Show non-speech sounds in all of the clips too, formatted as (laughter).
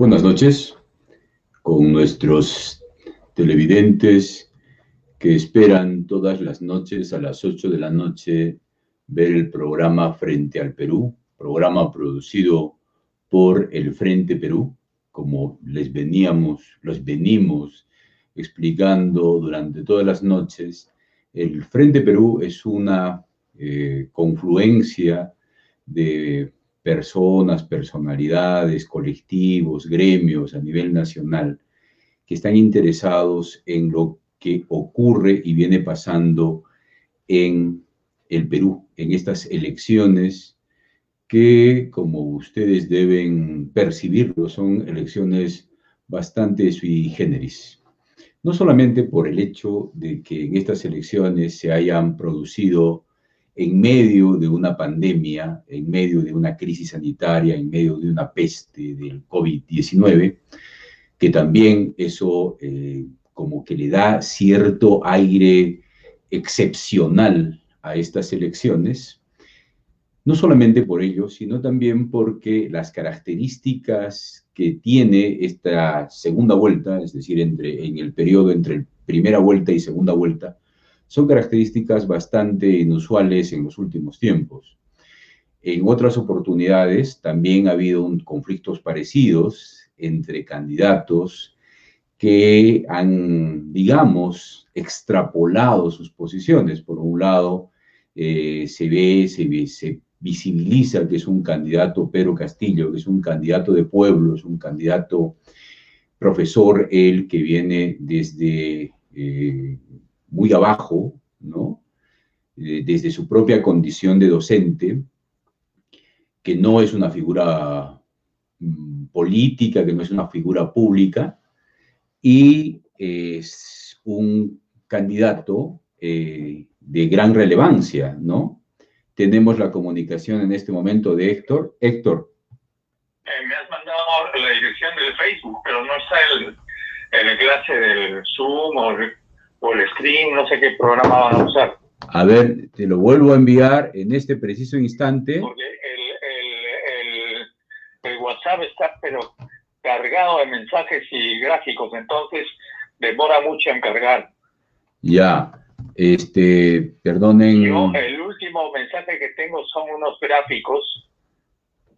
Buenas noches con nuestros televidentes que esperan todas las noches a las 8 de la noche ver el programa Frente al Perú, programa producido por el Frente Perú, como les veníamos, los venimos explicando durante todas las noches. El Frente Perú es una eh, confluencia de personas, personalidades, colectivos, gremios a nivel nacional que están interesados en lo que ocurre y viene pasando en el Perú, en estas elecciones que, como ustedes deben percibirlo, son elecciones bastante sui generis. No solamente por el hecho de que en estas elecciones se hayan producido en medio de una pandemia, en medio de una crisis sanitaria, en medio de una peste del COVID-19, que también eso eh, como que le da cierto aire excepcional a estas elecciones, no solamente por ello, sino también porque las características que tiene esta segunda vuelta, es decir, entre, en el periodo entre primera vuelta y segunda vuelta, son características bastante inusuales en los últimos tiempos. En otras oportunidades también ha habido conflictos parecidos entre candidatos que han, digamos, extrapolado sus posiciones. Por un lado, eh, se ve, se se visibiliza que es un candidato Pedro Castillo, que es un candidato de pueblo, es un candidato profesor, él que viene desde eh, muy abajo, ¿no? Eh, desde su propia condición de docente, que no es una figura mm, política, que no es una figura pública, y es un candidato eh, de gran relevancia, ¿no? Tenemos la comunicación en este momento de Héctor. Héctor. Eh, me has mandado la dirección del Facebook, pero no está el, el enlace del Zoom o o el screen, no sé qué programa van a usar. A ver, te lo vuelvo a enviar en este preciso instante. Porque el, el, el, WhatsApp está pero cargado de mensajes y gráficos, entonces demora mucho en cargar. Ya, este, perdonen. Yo, el último mensaje que tengo son unos gráficos.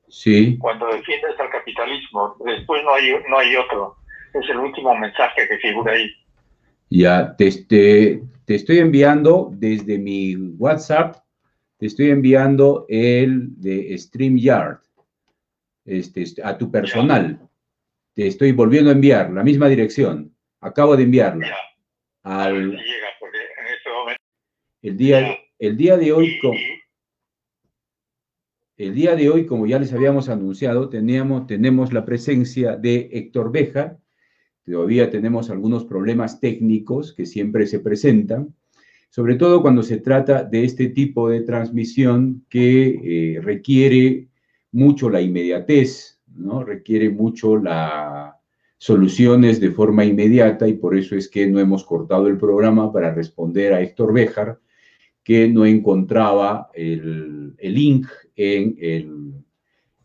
Sí. Cuando defiendes al capitalismo, después no hay, no hay otro. Es el último mensaje que figura ahí. Ya, te, te, te, estoy enviando desde mi WhatsApp, te estoy enviando el de StreamYard este, a tu personal. Te estoy volviendo a enviar la misma dirección. Acabo de enviarla. Al, el, día, el día de hoy, el día de hoy, como ya les habíamos anunciado, teníamos, tenemos la presencia de Héctor Beja, Todavía tenemos algunos problemas técnicos que siempre se presentan, sobre todo cuando se trata de este tipo de transmisión que eh, requiere mucho la inmediatez, ¿no? Requiere mucho las soluciones de forma inmediata y por eso es que no hemos cortado el programa para responder a Héctor Béjar, que no encontraba el, el link en el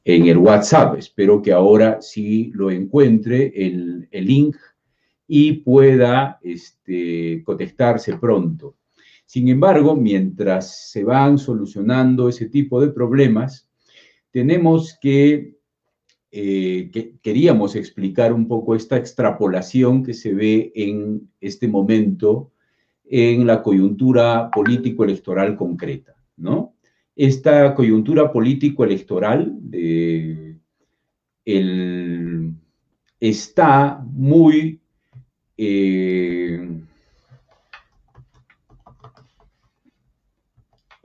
en el WhatsApp. Espero que ahora sí lo encuentre el, link y pueda este, conectarse pronto. Sin embargo, mientras se van solucionando ese tipo de problemas, tenemos que, eh, que, queríamos explicar un poco esta extrapolación que se ve en este momento en la coyuntura político-electoral concreta, ¿no? Esta coyuntura político-electoral está muy eh,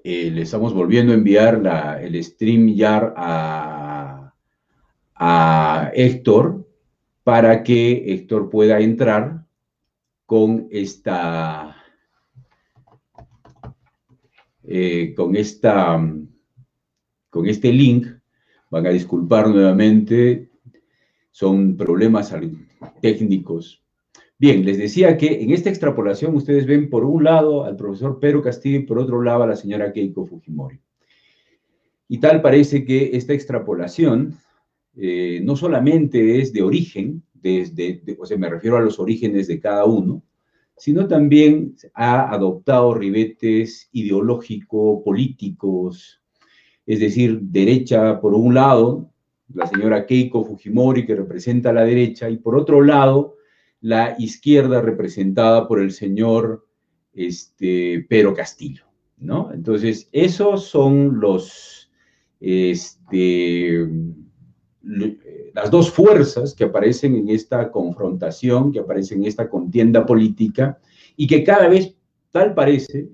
eh, le estamos volviendo a enviar el stream ya a, a Héctor para que Héctor pueda entrar con esta eh, con, esta, con este link. Van a disculpar nuevamente, son problemas técnicos. Bien, les decía que en esta extrapolación ustedes ven por un lado al profesor Pedro Castillo y por otro lado a la señora Keiko Fujimori. Y tal parece que esta extrapolación eh, no solamente es de origen, desde, o sea, me refiero a los orígenes de cada uno, sino también ha adoptado ribetes ideológico-políticos, es decir, derecha por un lado, la señora Keiko Fujimori que representa a la derecha, y por otro lado, la izquierda representada por el señor este, Pedro Castillo, ¿no? Entonces, esos son los, este, las dos fuerzas que aparecen en esta confrontación, que aparecen en esta contienda política, y que cada vez tal parece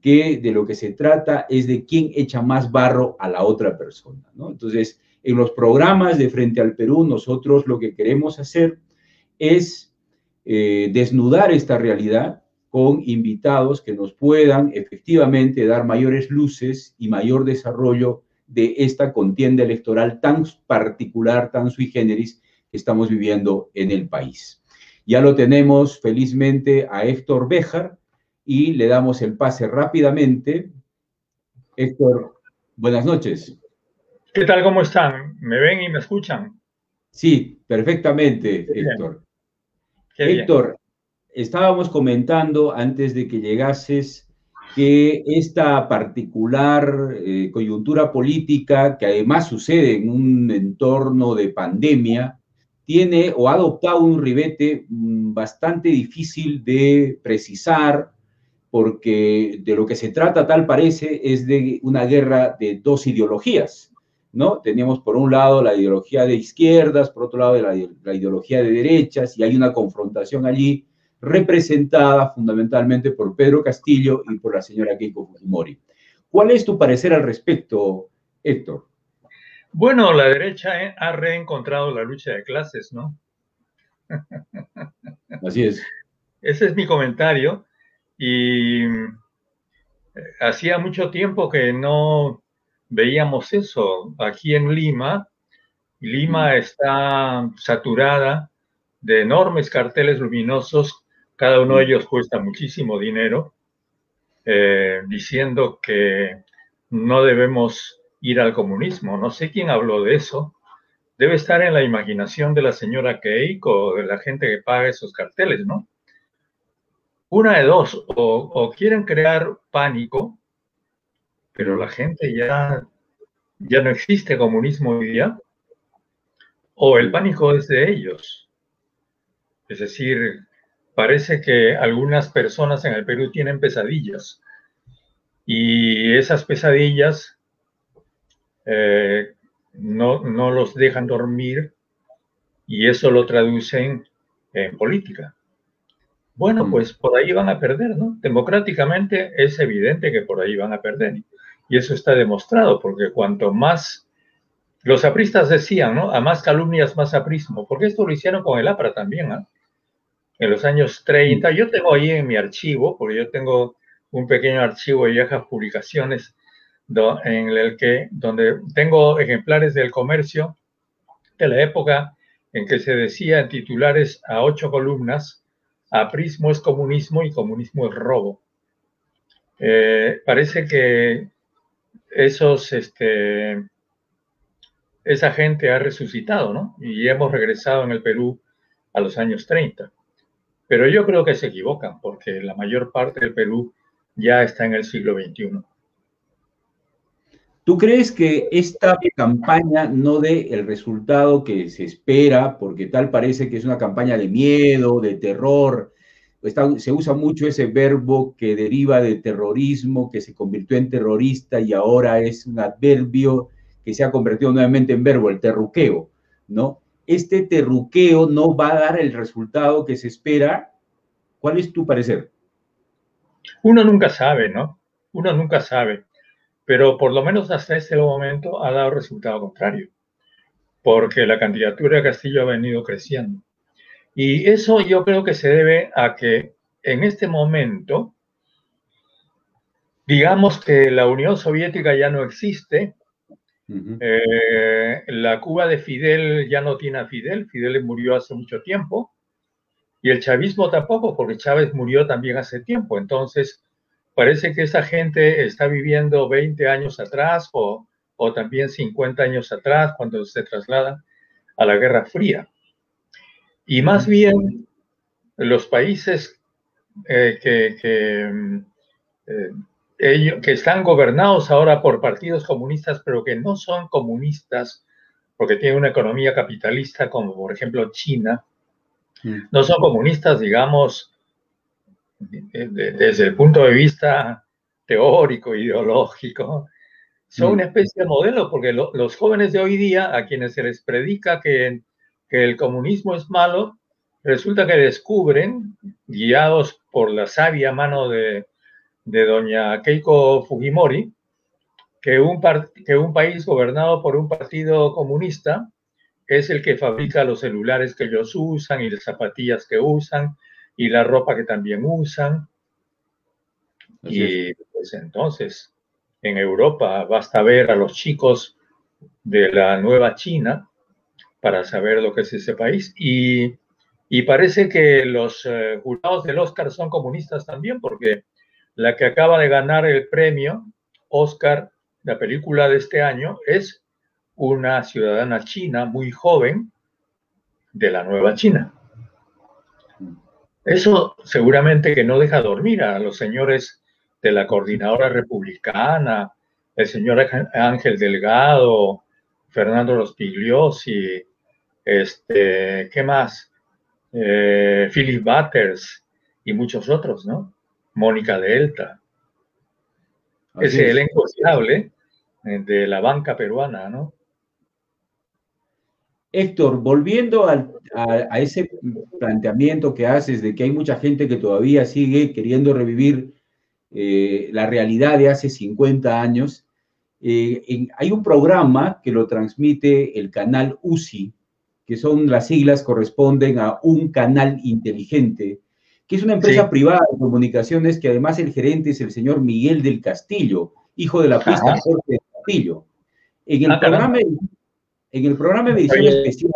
que de lo que se trata es de quién echa más barro a la otra persona, ¿no? Entonces, en los programas de Frente al Perú, nosotros lo que queremos hacer es eh, desnudar esta realidad con invitados que nos puedan efectivamente dar mayores luces y mayor desarrollo de esta contienda electoral tan particular, tan sui generis que estamos viviendo en el país. Ya lo tenemos felizmente a Héctor Béjar y le damos el pase rápidamente. Héctor, buenas noches. ¿Qué tal? ¿Cómo están? ¿Me ven y me escuchan? Sí, perfectamente, Héctor. Héctor, estábamos comentando antes de que llegases que esta particular eh, coyuntura política, que además sucede en un entorno de pandemia, tiene o ha adoptado un ribete mm, bastante difícil de precisar, porque de lo que se trata, tal parece, es de una guerra de dos ideologías. ¿no? Teníamos por un lado la ideología de izquierdas, por otro lado la, la ideología de derechas, y hay una confrontación allí representada fundamentalmente por Pedro Castillo y por la señora Keiko Fujimori. ¿Cuál es tu parecer al respecto, Héctor? Bueno, la derecha ha reencontrado la lucha de clases, ¿no? Así es. Ese es mi comentario. Y eh, hacía mucho tiempo que no veíamos eso. Aquí en Lima, Lima está saturada de enormes carteles luminosos cada uno de ellos cuesta muchísimo dinero, eh, diciendo que no debemos ir al comunismo. No sé quién habló de eso. Debe estar en la imaginación de la señora Keiko o de la gente que paga esos carteles, ¿no? Una de dos, o, quieren crear pánico, pero la gente ya, ya no existe comunismo hoy día, o el pánico es de ellos. Es decir, parece que algunas personas en el Perú tienen pesadillas y esas pesadillas eh, no, no los dejan dormir y eso lo traducen en política. Bueno, pues por ahí van a perder, ¿no? Democráticamente es evidente que por ahí van a perder. Y eso está demostrado, porque cuanto más, los apristas decían, ¿no? A más calumnias, más aprismo, porque esto lo hicieron con el APRA también, ¿ah? En los años 30. Yo tengo ahí en mi archivo, porque yo tengo un pequeño archivo de viejas publicaciones en el que, donde tengo ejemplares del comercio de la época en que se decía en titulares a ocho columnas, aprismo es comunismo y comunismo es robo. Eh, parece que esos, este, esa gente ha resucitado, ¿no? Y hemos regresado en el Perú a los años 30. Pero yo creo que se equivocan porque la mayor parte del Perú ya está en el siglo XXI. ¿Tú crees que esta campaña no dé el resultado que se espera? Porque tal parece que es una campaña de miedo, de terror. se usa mucho ese verbo que deriva de terrorismo, que se convirtió en terrorista y ahora es un adverbio que se ha convertido nuevamente en verbo, el terruqueo, ¿no? Este terruqueo no va a dar el resultado que se espera. ¿Cuál es tu parecer? Uno nunca sabe, ¿no? Uno nunca sabe, pero por lo menos hasta este momento ha dado resultado contrario, porque la candidatura de Castillo ha venido creciendo. Y eso yo creo que se debe a que en este momento, digamos que la Unión Soviética ya no existe, eh, la Cuba de Fidel ya no tiene a Fidel, Fidel murió hace mucho tiempo, y el chavismo tampoco, porque Chávez murió también hace tiempo. Entonces, parece que esa gente está viviendo 20 años atrás o, o también 50 años atrás cuando se trasladan a la Guerra Fría. Y más bien los países eh, que, eh, que están gobernados ahora por partidos comunistas, pero que no son comunistas porque tienen una economía capitalista, como por ejemplo China, mm. no son comunistas, digamos, desde el punto de vista teórico, ideológico, son mm. una especie de modelo, porque los jóvenes de hoy día, a quienes se les predica que, que el comunismo es malo, resulta que descubren, guiados por la sabia mano de, de doña Keiko Fujimori, que un, que un país gobernado por un partido comunista es el que fabrica los celulares que ellos usan y las zapatillas que usan y la ropa que también usan. y pues entonces, en Europa basta ver a los chicos de la nueva China para saber lo que es ese país. Y, y parece que los eh, jurados del Oscar son comunistas también, porque la que acaba de ganar el premio Oscar, la película de este año, es una ciudadana china muy joven de la nueva China. Eso seguramente que no deja dormir a los señores de la coordinadora republicana, el señor Ángel Delgado, Fernando Rospigliosi, este, ¿qué más? Eh, Philip Butters y muchos otros, ¿no? Mónica Delta. Ese elenco estable eh, de la banca peruana, ¿no? Héctor, volviendo a, ese planteamiento que haces de que hay mucha gente que todavía sigue queriendo revivir eh, la realidad de hace 50 años, eh, hay un programa que lo transmite el canal UCI, que son las siglas corresponden a un canal inteligente, que es una empresa privada de comunicaciones que además el gerente es el señor Miguel del Castillo, hijo de la pista Jorge del Castillo. En el, ah, programa, en el programa de edición especial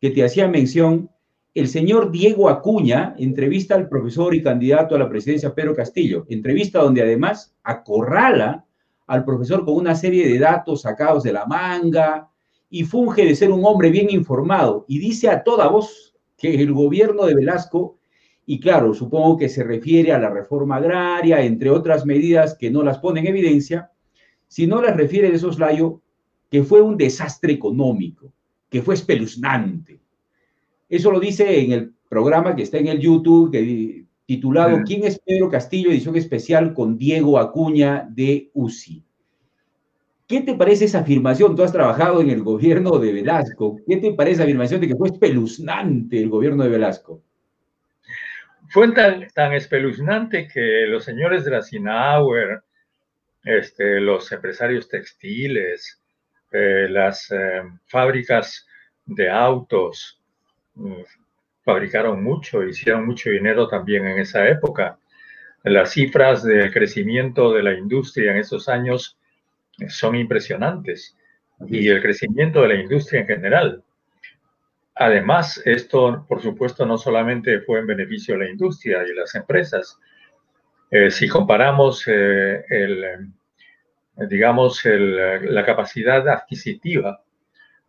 que te hacía mención, el señor Diego Acuña entrevista al profesor y candidato a la presidencia Pedro Castillo, entrevista donde además acorrala al profesor con una serie de datos sacados de la manga y funge de ser un hombre bien informado. Y dice a toda voz que el gobierno de Velasco y claro, supongo que se refiere a la reforma agraria, entre otras medidas que no las pone en evidencia, si no las refiere de soslayo que fue un desastre económico, que fue espeluznante. Eso lo dice en el programa que está en el YouTube, titulado ¿Quién es Pedro Castillo? Edición especial con Diego Acuña de UCI. ¿Qué te parece esa afirmación? Tú has trabajado en el gobierno de Velasco. ¿Qué te parece esa afirmación de que fue espeluznante el gobierno de Velasco? Fue tan, espeluznante que los señores de la Sinauer, este, los empresarios textiles, eh, las eh, fábricas de autos, mm, fabricaron mucho, hicieron mucho dinero también en esa época. Las cifras de crecimiento de la industria en esos años son impresionantes y el crecimiento de la industria en general. Además, esto, por supuesto, no solamente fue en beneficio de la industria y las empresas. Eh, si comparamos eh, el, digamos, la capacidad adquisitiva,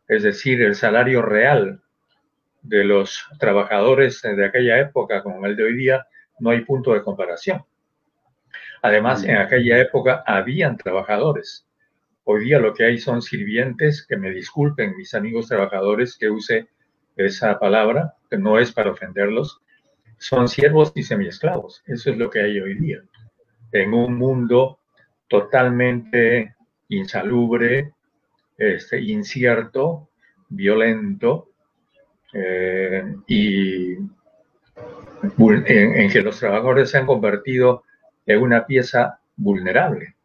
es decir, el salario real de los trabajadores de aquella época con el de hoy día, no hay punto de comparación. Además, en aquella época habían trabajadores. Hoy día lo que hay son sirvientes, que me disculpen mis amigos trabajadores que use esa palabra, no es para ofenderlos, son siervos y semiesclavos. Eso es lo que hay hoy día. En un mundo totalmente insalubre, este, incierto, violento, eh, y en, que los trabajadores se han convertido en una pieza vulnerable,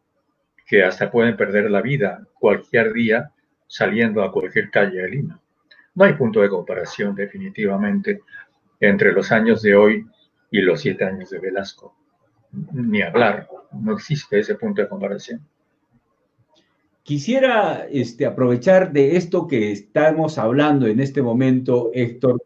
que hasta pueden perder la vida cualquier día saliendo a cualquier calle de Lima. No hay punto de comparación definitivamente entre los años de hoy y los siete años de Velasco. Ni hablar, no existe ese punto de comparación. Quisiera este, aprovechar de esto que estamos hablando en este momento, Héctor.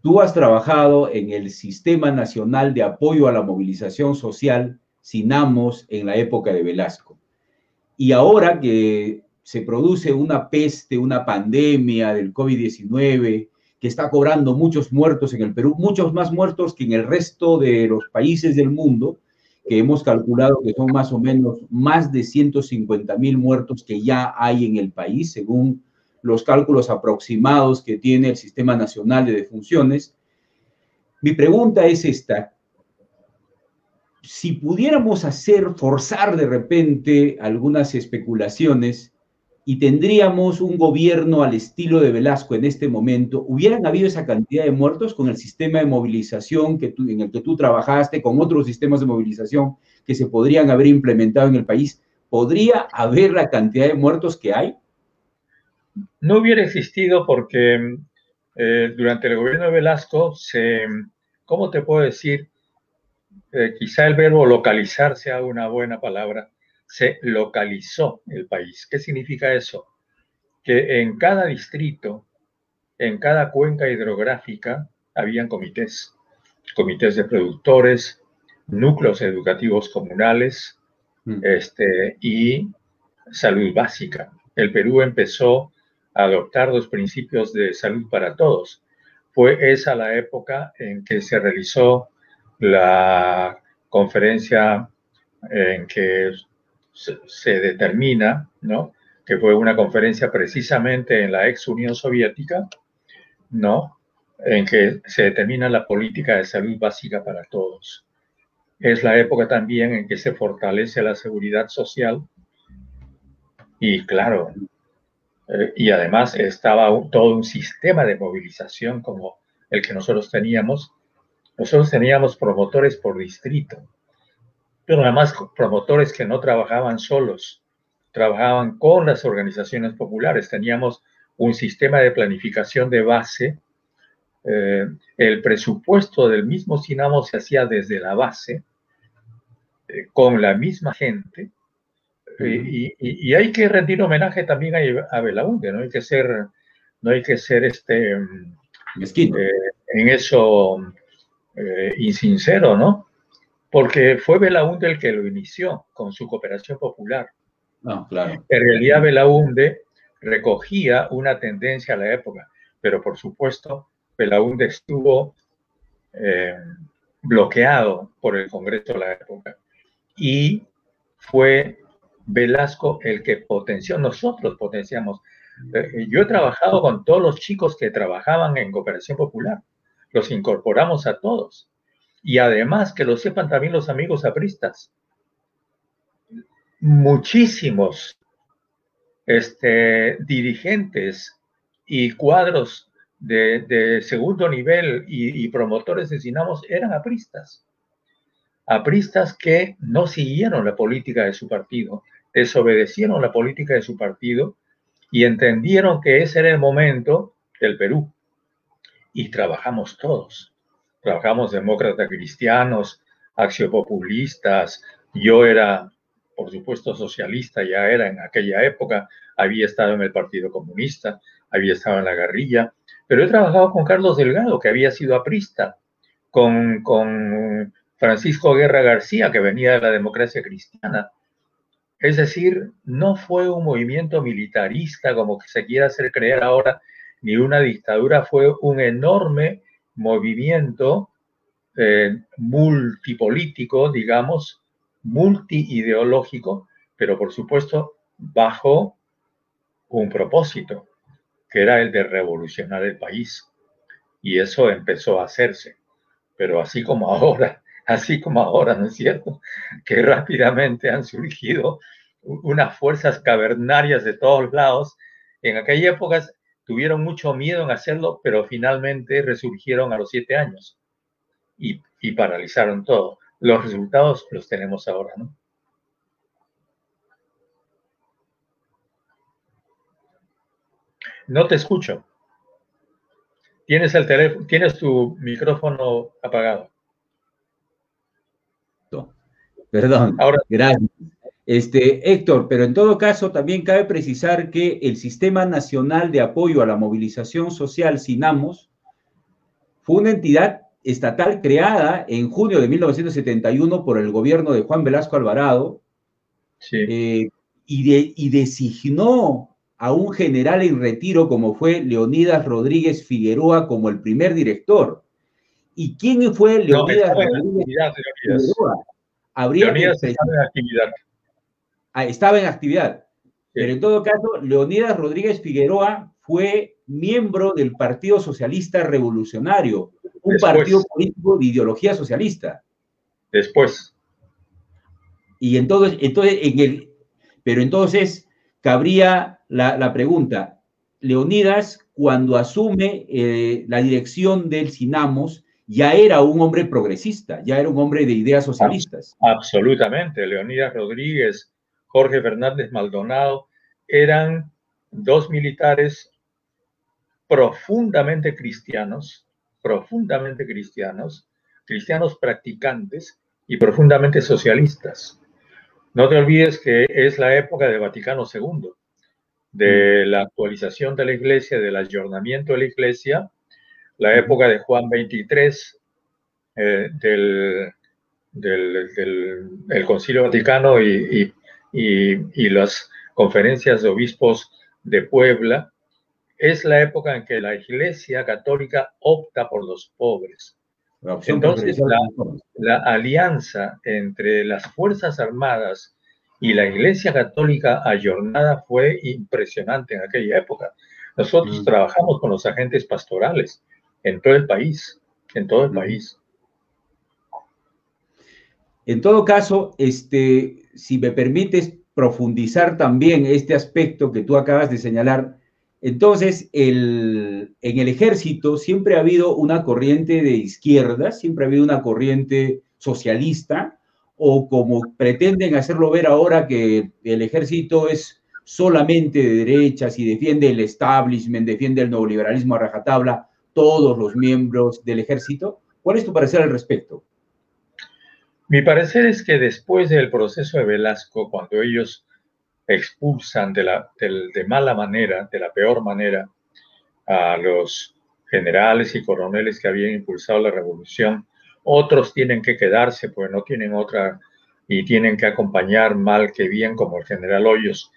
Tú has trabajado en el Sistema Nacional de Apoyo a la Movilización Social, SINAMOS, en la época de Velasco. Y ahora que se produce una peste, una pandemia del COVID-19 que está cobrando muchos muertos en el Perú, muchos más muertos que en el resto de los países del mundo, que hemos calculado que son más o menos más de 150 mil muertos que ya hay en el país, según los cálculos aproximados que tiene el Sistema Nacional de Defunciones. Mi pregunta es esta. Si pudiéramos hacer, forzar de repente algunas especulaciones, y tendríamos un gobierno al estilo de Velasco en este momento, ¿hubieran habido esa cantidad de muertos con el sistema de movilización que tú, en el que tú trabajaste, con otros sistemas de movilización que se podrían haber implementado en el país? ¿Podría haber la cantidad de muertos que hay? No hubiera existido porque eh, durante el gobierno de Velasco se, ¿cómo te puedo decir? Eh, quizá el verbo localizar sea una buena palabra se localizó el país. ¿Qué significa eso? Que en cada distrito, en cada cuenca hidrográfica, habían comités, comités de productores, núcleos educativos comunales mm. este, y salud básica. El Perú empezó a adoptar los principios de salud para todos. Fue esa la época en que se realizó la conferencia en que se, determina, ¿no? que fue una conferencia precisamente en la ex Unión Soviética, ¿no? en que se determina la política de salud básica para todos. Es la época también en que se fortalece la seguridad social y claro, eh, y además estaba todo un sistema de movilización como el que nosotros teníamos. Nosotros teníamos promotores por distrito pero además promotores que no trabajaban solos, trabajaban con las organizaciones populares. Teníamos un sistema de planificación de base. Eh, el presupuesto del mismo Sinamo se hacía desde la base, eh, con la misma gente. y, hay que rendir homenaje también a, a Belaunde, no hay que ser, no hay que ser este, eh, en eso insincero, ¿no? Porque fue Belaunde el que lo inició con su cooperación popular. No, claro. En realidad Belaunde recogía una tendencia a la época, pero por supuesto Belaunde estuvo eh, bloqueado por el Congreso de la época y fue Velasco el que potenció, nosotros potenciamos. Eh, yo he trabajado con todos los chicos que trabajaban en cooperación popular, los incorporamos a todos y además que lo sepan también los amigos apristas. Muchísimos este, dirigentes y cuadros de, segundo nivel y, promotores de Sinamos eran apristas. Apristas que no siguieron la política de su partido, desobedecieron la política de su partido y entendieron que ese era el momento del Perú. Y trabajamos todos trabajamos demócratas cristianos, axiopopulistas, yo era, por supuesto, socialista, ya era en aquella época, había estado en el Partido Comunista, había estado en la guerrilla, pero he trabajado con Carlos Delgado, que había sido aprista, con, con Francisco Guerra García, que venía de la democracia cristiana. Es decir, no fue un movimiento militarista como que se quiera hacer creer ahora, ni una dictadura, fue un enorme movimiento eh, multipolítico, digamos, multiideológico, pero por supuesto bajo un propósito, que era el de revolucionar el país. Y eso empezó a hacerse. Pero así como (laughs) ahora, así como ahora, ¿no es cierto? Que rápidamente han surgido unas fuerzas cavernarias de todos lados. En aquella época tuvieron mucho miedo en hacerlo, pero finalmente resurgieron a los siete años y, paralizaron todo. Los resultados los tenemos ahora, ¿no? No te escucho. Tienes el teléfono, tienes tu micrófono apagado. Perdón. Ahora, gracias. Este, Héctor, pero en todo caso también cabe precisar que el Sistema Nacional de Apoyo a la Movilización Social, SINAMOS, fue una entidad estatal creada en junio de 1971 por el gobierno de Juan Velasco Alvarado. Eh, y, designó a un general en retiro como fue Leonidas Rodríguez Figueroa como el primer director. ¿Y quién fue Leonidas Rodríguez Figueroa? Habría Leonidas en actividad. Ah, estaba en actividad. Pero en todo caso, Leonidas Rodríguez Figueroa fue miembro del Partido Socialista Revolucionario, un partido político de ideología socialista. Después. Y entonces, entonces en el, pero entonces cabría la, pregunta, Leonidas, cuando asume eh, la dirección del Sinamos, ya era un hombre progresista, ya era un hombre de ideas socialistas. Absolutamente. Leonidas Rodríguez, Jorge Fernández Maldonado, eran dos militares profundamente cristianos, profundamente cristianos, cristianos practicantes y profundamente socialistas. No te olvides que es la época del Vaticano II, de mm. la actualización de la iglesia, del ayornamiento de la iglesia, la época de Juan XXIII, eh, del, del, Concilio Vaticano y, y, las conferencias de obispos de Puebla, es la época en que la Iglesia Católica opta por los pobres. Entonces, la, alianza entre las Fuerzas Armadas y la Iglesia Católica ayornada fue impresionante en aquella época. Nosotros mm. trabajamos con los agentes pastorales en todo el país, en todo el mm. país. En todo caso, este, si me permites profundizar también este aspecto que tú acabas de señalar, entonces, en el ejército siempre ha habido una corriente de izquierda, siempre ha habido una corriente socialista, o como pretenden hacerlo ver ahora que el ejército es solamente de derechas y defiende el establishment, defiende el neoliberalismo a rajatabla, todos los miembros del ejército. ¿Cuál es tu parecer al respecto? Mi parecer es que después del proceso de Velasco, cuando ellos expulsan de, la, de, mala manera, de la peor manera, a los generales y coroneles que habían impulsado la revolución. Otros tienen que quedarse, pues no tienen otra y tienen que acompañar mal que bien, como el general Hoyos,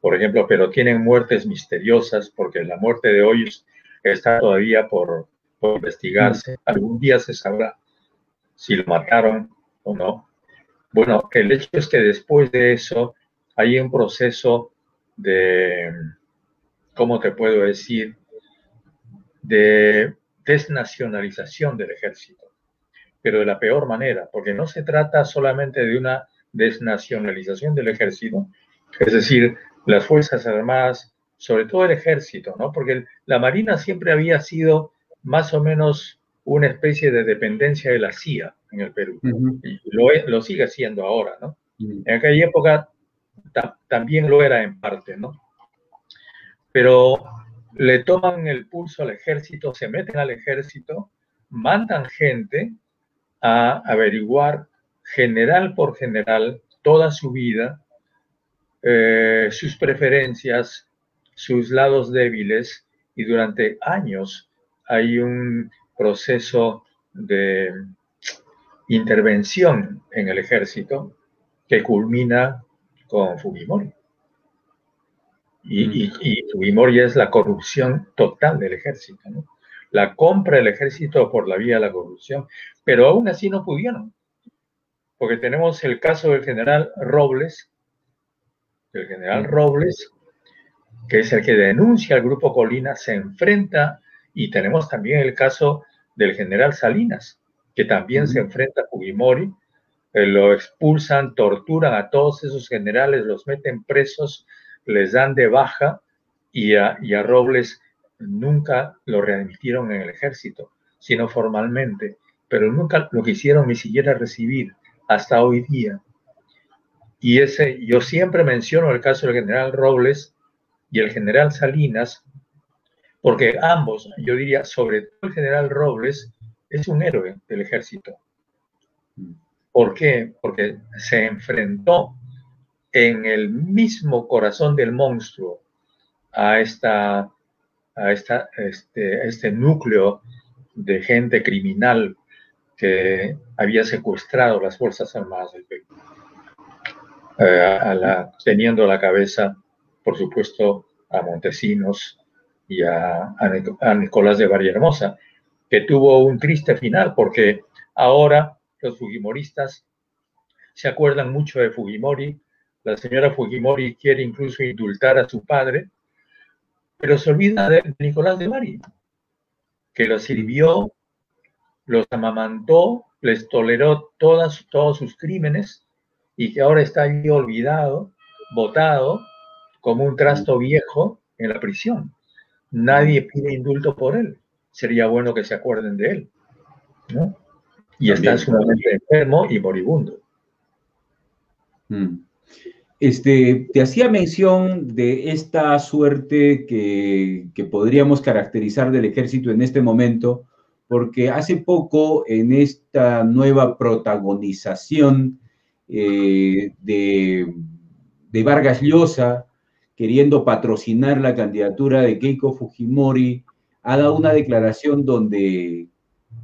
por ejemplo, pero tienen muertes misteriosas porque la muerte de Hoyos está todavía por, por investigarse. Algún día se sabrá si lo mataron o no. Bueno, el hecho es que después de eso hay un proceso de, ¿cómo te puedo decir?, de desnacionalización del ejército, pero de la peor manera, porque no se trata solamente de una desnacionalización del ejército, es decir, las Fuerzas Armadas, sobre todo el ejército, ¿no? Porque la Marina siempre había sido más o menos una especie de dependencia de la CIA en el Perú, y lo, lo, sigue siendo ahora, ¿no? En aquella época también lo era en parte, ¿no? Pero le toman el pulso al ejército, se meten al ejército, mandan gente a averiguar general por general toda su vida, eh, sus preferencias, sus lados débiles, y durante años hay un proceso de intervención en el ejército que culmina con Fujimori. Y, mm. Fujimori es la corrupción total del ejército, La compra del ejército por la vía de la corrupción, pero aún así no pudieron, porque tenemos el caso del general Robles, el general mm. Robles, que es el que denuncia al grupo Colina, se enfrenta, y tenemos también el caso del general Salinas, que también se enfrenta a Fujimori, eh, lo expulsan, torturan a todos esos generales, los meten presos, les dan de baja y a, Robles nunca lo readmitieron en el ejército, sino formalmente, pero nunca lo quisieron ni siquiera recibir hasta hoy día. Y ese, yo siempre menciono el caso del general Robles y el general Salinas, porque ambos, yo diría, sobre todo el general Robles, es un héroe del ejército. ¿Por qué? Porque se enfrentó en el mismo corazón del monstruo a, esta, a esta, este, este núcleo de gente criminal que había secuestrado las Fuerzas Armadas del Perú. eh, teniendo la cabeza, por supuesto, a Montesinos y a, a, Nicolás de Hermosa, que tuvo un triste final porque ahora los Fujimoristas se acuerdan mucho de Fujimori. La señora Fujimori quiere incluso indultar a su padre, pero se olvida de Nicolás de Bari, que los sirvió, los amamantó, les toleró todas, todos sus crímenes y que ahora está allí olvidado, votado, como un trasto viejo en la prisión. Nadie pide indulto por él. Sería bueno que se acuerden de él. ¿no? Y está sumamente enfermo y moribundo. Mm. Este, te hacía mención de esta suerte que, podríamos caracterizar del ejército en este momento, porque hace poco en esta nueva protagonización eh, de, de Vargas Llosa, queriendo patrocinar la candidatura de Keiko Fujimori, ha dado una declaración donde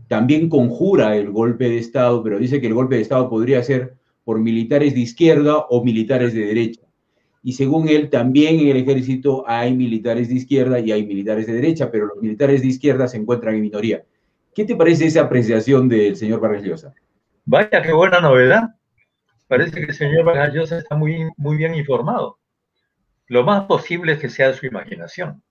también conjura el golpe de Estado, pero dice que el golpe de Estado podría ser por militares de izquierda o militares de derecha. Y según él, también en el ejército hay militares de izquierda y hay militares de derecha, pero los militares de izquierda se encuentran en minoría. ¿Qué te parece esa apreciación del señor Vargas? Vaya, qué buena novedad. Parece que el señor Vargas está muy, muy bien informado. Lo más posible es que sea su imaginación.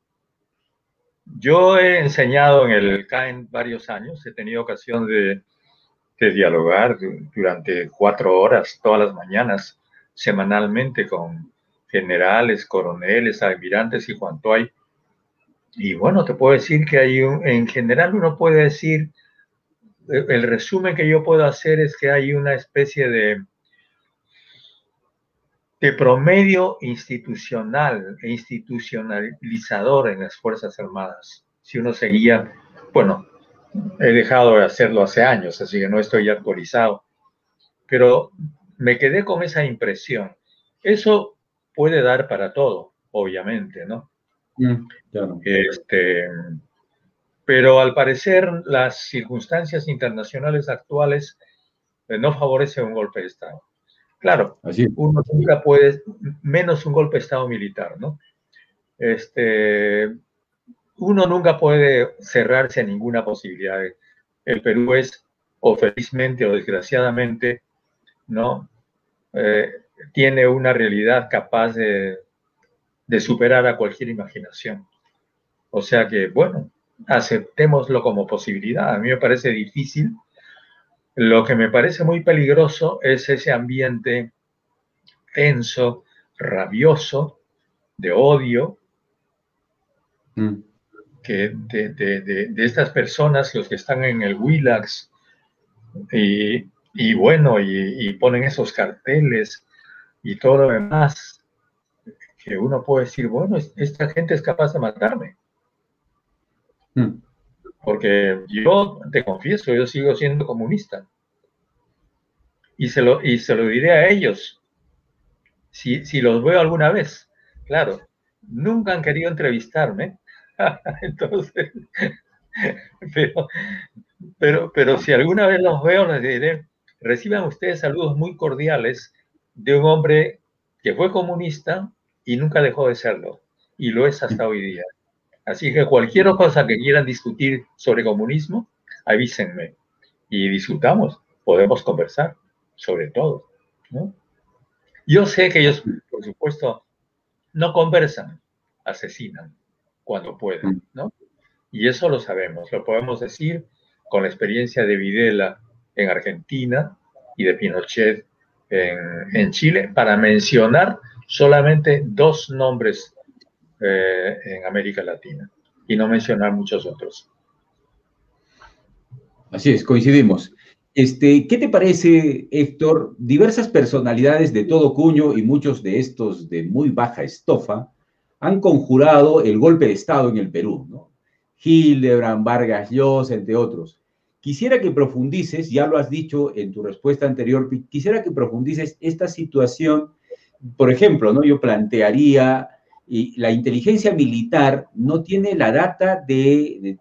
Yo he enseñado en el CAEN varios años, he tenido ocasión de de dialogar durante cuatro horas todas las mañanas, semanalmente con generales, coroneles, almirantes y cuanto hay. Y bueno, te puedo decir que hay un, en general uno puede decir, eh, el resumen que yo puedo hacer es que hay una especie de, de promedio institucional e institucionalizador en las Fuerzas Armadas. Si uno seguía, bueno, he dejado de hacerlo hace años, así que no estoy actualizado. Pero me quedé con esa impresión. Eso puede dar para todo, obviamente, ¿no? Mm, este, pero al parecer las circunstancias internacionales actuales eh, no favorecen un golpe de Estado. Claro, uno nunca puede, menos un golpe de Estado militar, ¿no? Este, uno nunca puede cerrarse a ninguna posibilidad. El Perú es, o felizmente o desgraciadamente, ¿no? Eh, tiene una realidad capaz de, de superar a cualquier imaginación. O sea que, bueno, aceptémoslo como posibilidad. A mí me parece difícil. Lo que me parece muy peligroso es ese ambiente tenso, rabioso, de odio, mm de, estas personas, los que están en el Willax, y, bueno, y, ponen esos carteles y todo lo demás, que uno puede decir, bueno, esta gente es capaz de matarme. Hmm. Porque yo te confieso, yo sigo siendo comunista. Y se lo, y se lo diré a ellos, si, si los veo alguna vez. Claro, nunca han querido entrevistarme, (laughs) Entonces, (laughs) pero, pero, si alguna vez los veo, les diré, reciban ustedes saludos muy cordiales de un hombre que fue comunista y nunca dejó de serlo, y lo es hasta hoy día. Así que cualquier cosa que quieran discutir sobre comunismo, avísenme y discutamos, podemos conversar sobre todo. Yo sé que ellos, por supuesto, no conversan, asesinan cuando pueden, mm. ¿no? Y eso lo sabemos, lo podemos decir con la experiencia de Videla en Argentina y de Pinochet en, Chile, para mencionar solamente dos nombres eh, en América Latina y no mencionar muchos otros. Así es, coincidimos. Este, ¿Qué te parece, Héctor? Diversas personalidades de todo cuño y muchos de estos de muy baja estofa han conjurado el golpe de Estado en el Perú, ¿no? Hildebrand, Vargas Llosa, entre otros. Quisiera que profundices, ya lo has dicho en tu respuesta anterior, quisiera que profundices esta situación. Por ejemplo, ¿no? yo plantearía, y la inteligencia militar no tiene la data de,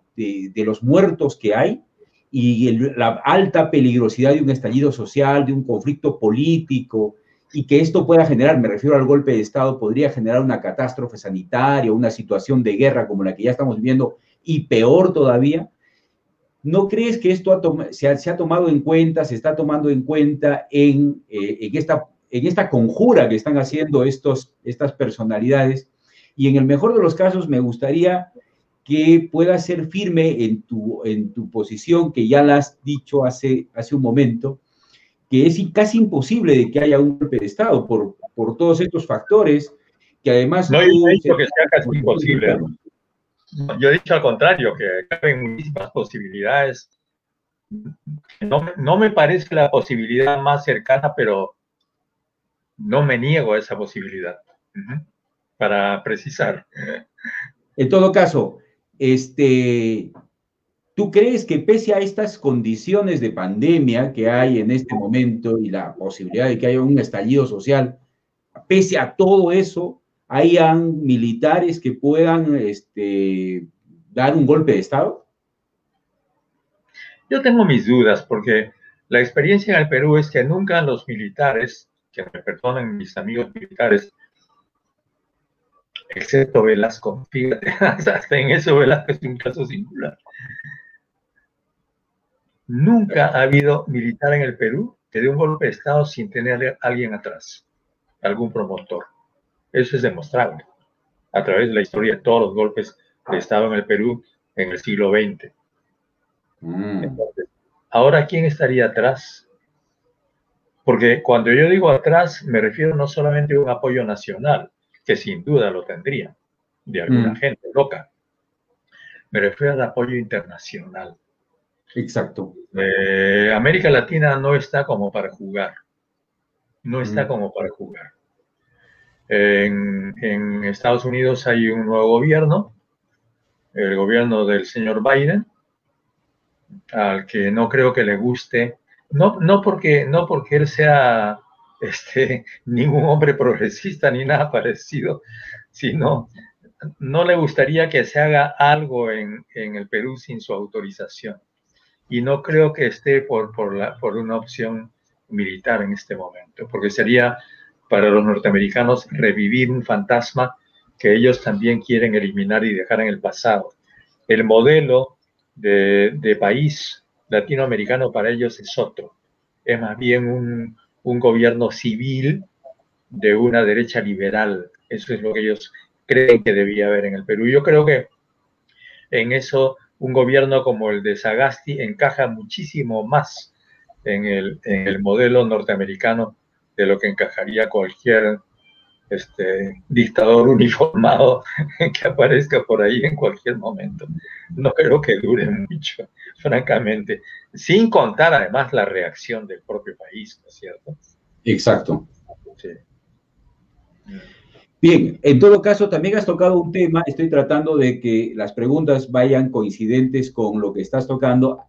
los muertos que hay y la alta peligrosidad de un estallido social, de un conflicto político, y que esto pueda generar, me refiero al golpe de Estado, podría generar una catástrofe sanitaria, una situación de guerra como la que ya estamos viviendo y peor todavía, ¿no crees que esto se, ha, tomado en cuenta, se está tomando en cuenta en, eh, esta, en esta conjura que están haciendo estos, estas personalidades? Y en el mejor de los casos me gustaría que puedas ser firme en tu, en tu posición, que ya la has dicho hace, hace un momento, que es casi imposible de que haya un golpe de Estado por, por todos estos factores, que además... No, yo he dicho que sea casi imposible. Yo he dicho al contrario, que hay muchísimas posibilidades. No, no me parece la posibilidad más cercana, pero no me niego a esa posibilidad, para precisar. En todo caso, este, ¿Tú crees que pese a estas condiciones de pandemia que hay en este momento y la posibilidad de que haya un estallido social, pese a todo eso, hayan militares que puedan este, dar un golpe de Estado? Yo tengo mis dudas porque la experiencia en el Perú es que nunca los militares, que me perdonen mis amigos militares, excepto Velasco, fíjate, (laughs) hasta en eso Velasco es un caso singular Nunca ha habido militar en el Perú que dé un golpe de Estado sin tener a alguien atrás, algún promotor. Eso es demostrable a través de la historia de todos los golpes de Estado en el Perú en el siglo XX. Mm. ahora, ¿quién estaría atrás? Porque cuando yo digo atrás, me refiero no solamente a un apoyo nacional, que sin duda lo tendría, de alguna mm. gente loca. Me refiero al apoyo internacional. Exacto. Eh, América Latina no está como para jugar. No está como para jugar. En, en, Estados Unidos hay un nuevo gobierno, el gobierno del señor Biden, al que no creo que le guste, no, no, porque, no porque él sea este, (laughs) ningún hombre progresista ni nada parecido, sino no le gustaría que se haga algo en, en el Perú sin su autorización y no creo que esté por, por, la, por una opción militar en este momento, porque sería para los norteamericanos revivir un fantasma que ellos también quieren eliminar y dejar en el pasado. El modelo de, de país latinoamericano para ellos es otro, es más bien un, un gobierno civil de una derecha liberal. Eso es lo que ellos creen que debía haber en el Perú. Yo creo que en eso un gobierno como el de Sagasti encaja muchísimo más en el, en el modelo norteamericano de lo que encajaría cualquier este, dictador uniformado (laughs) que aparezca por ahí en cualquier momento. No creo que dure mucho, (laughs) francamente, sin contar además la reacción del propio país, ¿no es cierto? Exacto. Sí. Bien, en todo caso, también has tocado un tema, estoy tratando de que las preguntas vayan coincidentes con lo que estás tocando.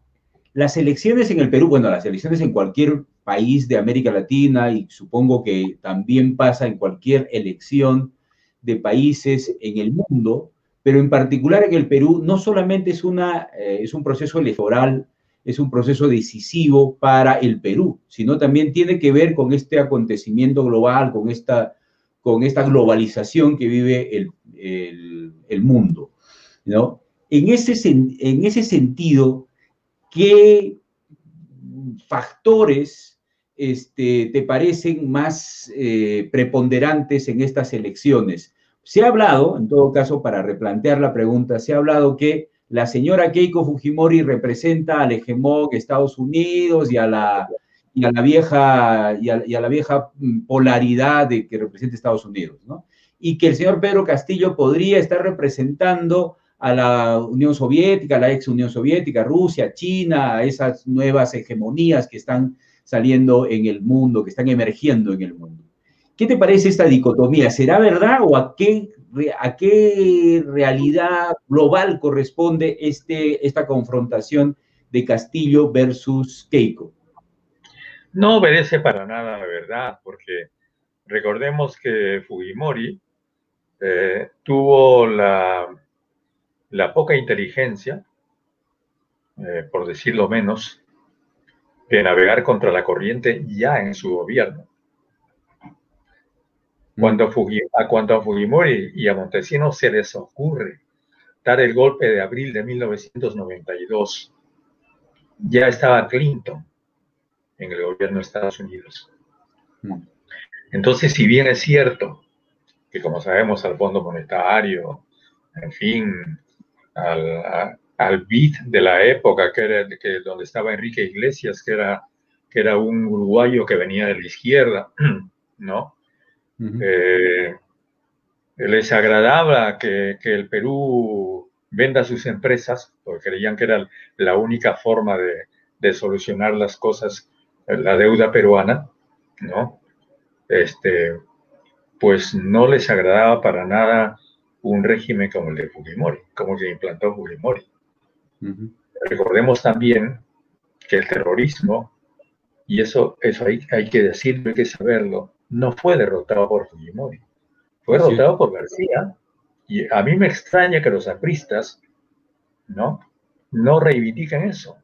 Las elecciones en el Perú, bueno, las elecciones en cualquier país de América Latina y supongo que también pasa en cualquier elección de países en el mundo, pero en particular en el Perú no solamente es, una, eh, es un proceso electoral, es un proceso decisivo para el Perú, sino también tiene que ver con este acontecimiento global, con esta con esta globalización que vive el, mundo. ¿no? En, ese, en ese sentido, ¿qué factores este, te parecen más eh, preponderantes en estas elecciones? Se ha hablado, en todo caso, para replantear la pregunta, se ha hablado que la señora Keiko Fujimori representa al hegemón Estados Unidos y a la y a la vieja, y a, la vieja mm, polaridad de que representa Estados Unidos, ¿no? Y que el señor Pedro Castillo podría estar representando a la Unión Soviética, a la ex Unión Soviética, Rusia, China, a esas nuevas hegemonías que están saliendo en el mundo, que están emergiendo en el mundo. ¿Qué te parece esta dicotomía? ¿Será verdad o a qué, a qué realidad global corresponde este, esta confrontación de Castillo versus Keiko? no obedece para nada la verdad, porque recordemos que Fujimori eh, tuvo la, la, poca inteligencia, eh, por decirlo menos, de navegar contra la corriente ya en su gobierno. Cuando a, cuando a Fujimori y a Montesinos se les ocurre dar el golpe de abril de 1992, ya estaba Clinton en el gobierno de Estados Unidos. Mm. Entonces, si bien es cierto que, como sabemos, al Fondo Monetario, en fin, al, al BID de la época, que era que, donde estaba Enrique Iglesias, que era, que era un uruguayo que venía de la izquierda, (clears throat) ¿no? Eh, les agradaba que, que, el Perú venda sus empresas, porque creían que era la única forma de, de solucionar las cosas la deuda peruana, ¿no? Este, pues no les agradaba para nada un régimen como el de Fujimori, como el que implantó Fujimori. Recordemos también que el terrorismo, y eso, eso hay, hay que decirlo, hay que saberlo, no fue derrotado por Fujimori, fue derrotado por García. Y a mí me extraña que los apristas, ¿no? No reivindican eso.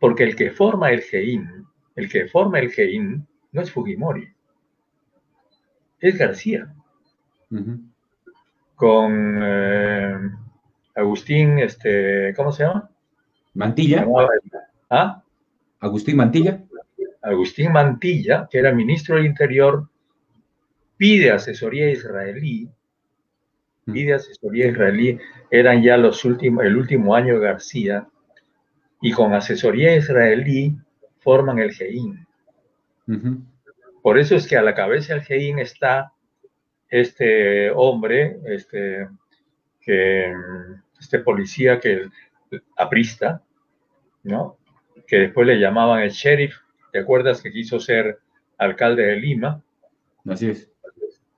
Porque el que forma el GEIN el que forma el GEIN no es Fujimori, es García. Con eh, Agustín, este, ¿cómo se llama? Mantilla. ¿Ah? Agustín Mantilla. Agustín Mantilla, que era ministro del Interior, pide asesoría israelí, pide asesoría israelí, eran ya los últimos, el último año de García, y con asesoría israelí forman el GEIN. Por eso es que a la cabeza del GEIN está este hombre, este, que, este policía que aprista, ¿no? Que después le llamaban el sheriff. ¿Te acuerdas que quiso ser alcalde de Lima? Así es.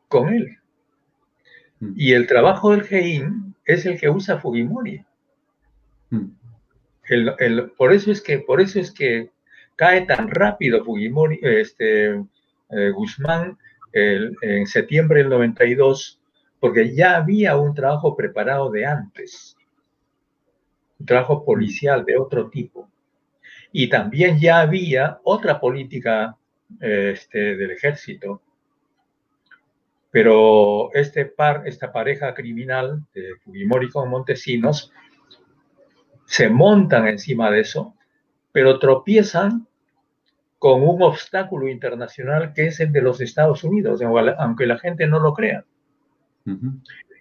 Con él. Mm. Y el trabajo del GEIN es el que usa Fujimori. Mm. por eso es que, por eso es que cae tan rápido Fujimori, este, eh, Guzmán en septiembre del 92, porque ya había un trabajo preparado de antes, un trabajo policial de otro tipo. Y también ya había otra política este, del ejército. Pero este par, esta pareja criminal de Fujimori con Montesinos se montan encima de eso, pero tropiezan con un obstáculo internacional que es el de los Estados Unidos, aunque la gente no lo crea.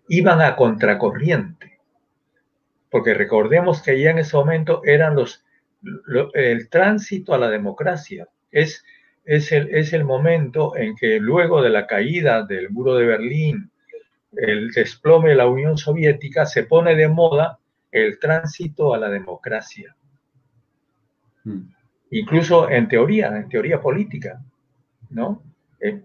Iban a contracorriente, porque recordemos que ya en ese momento eran los, el tránsito a la democracia. Es, es, el, es el momento en que luego de la caída del muro de Berlín, el desplome de la Unión Soviética, se pone de moda el tránsito a la democracia. Mm incluso en teoría, en teoría política, ¿no? Eh,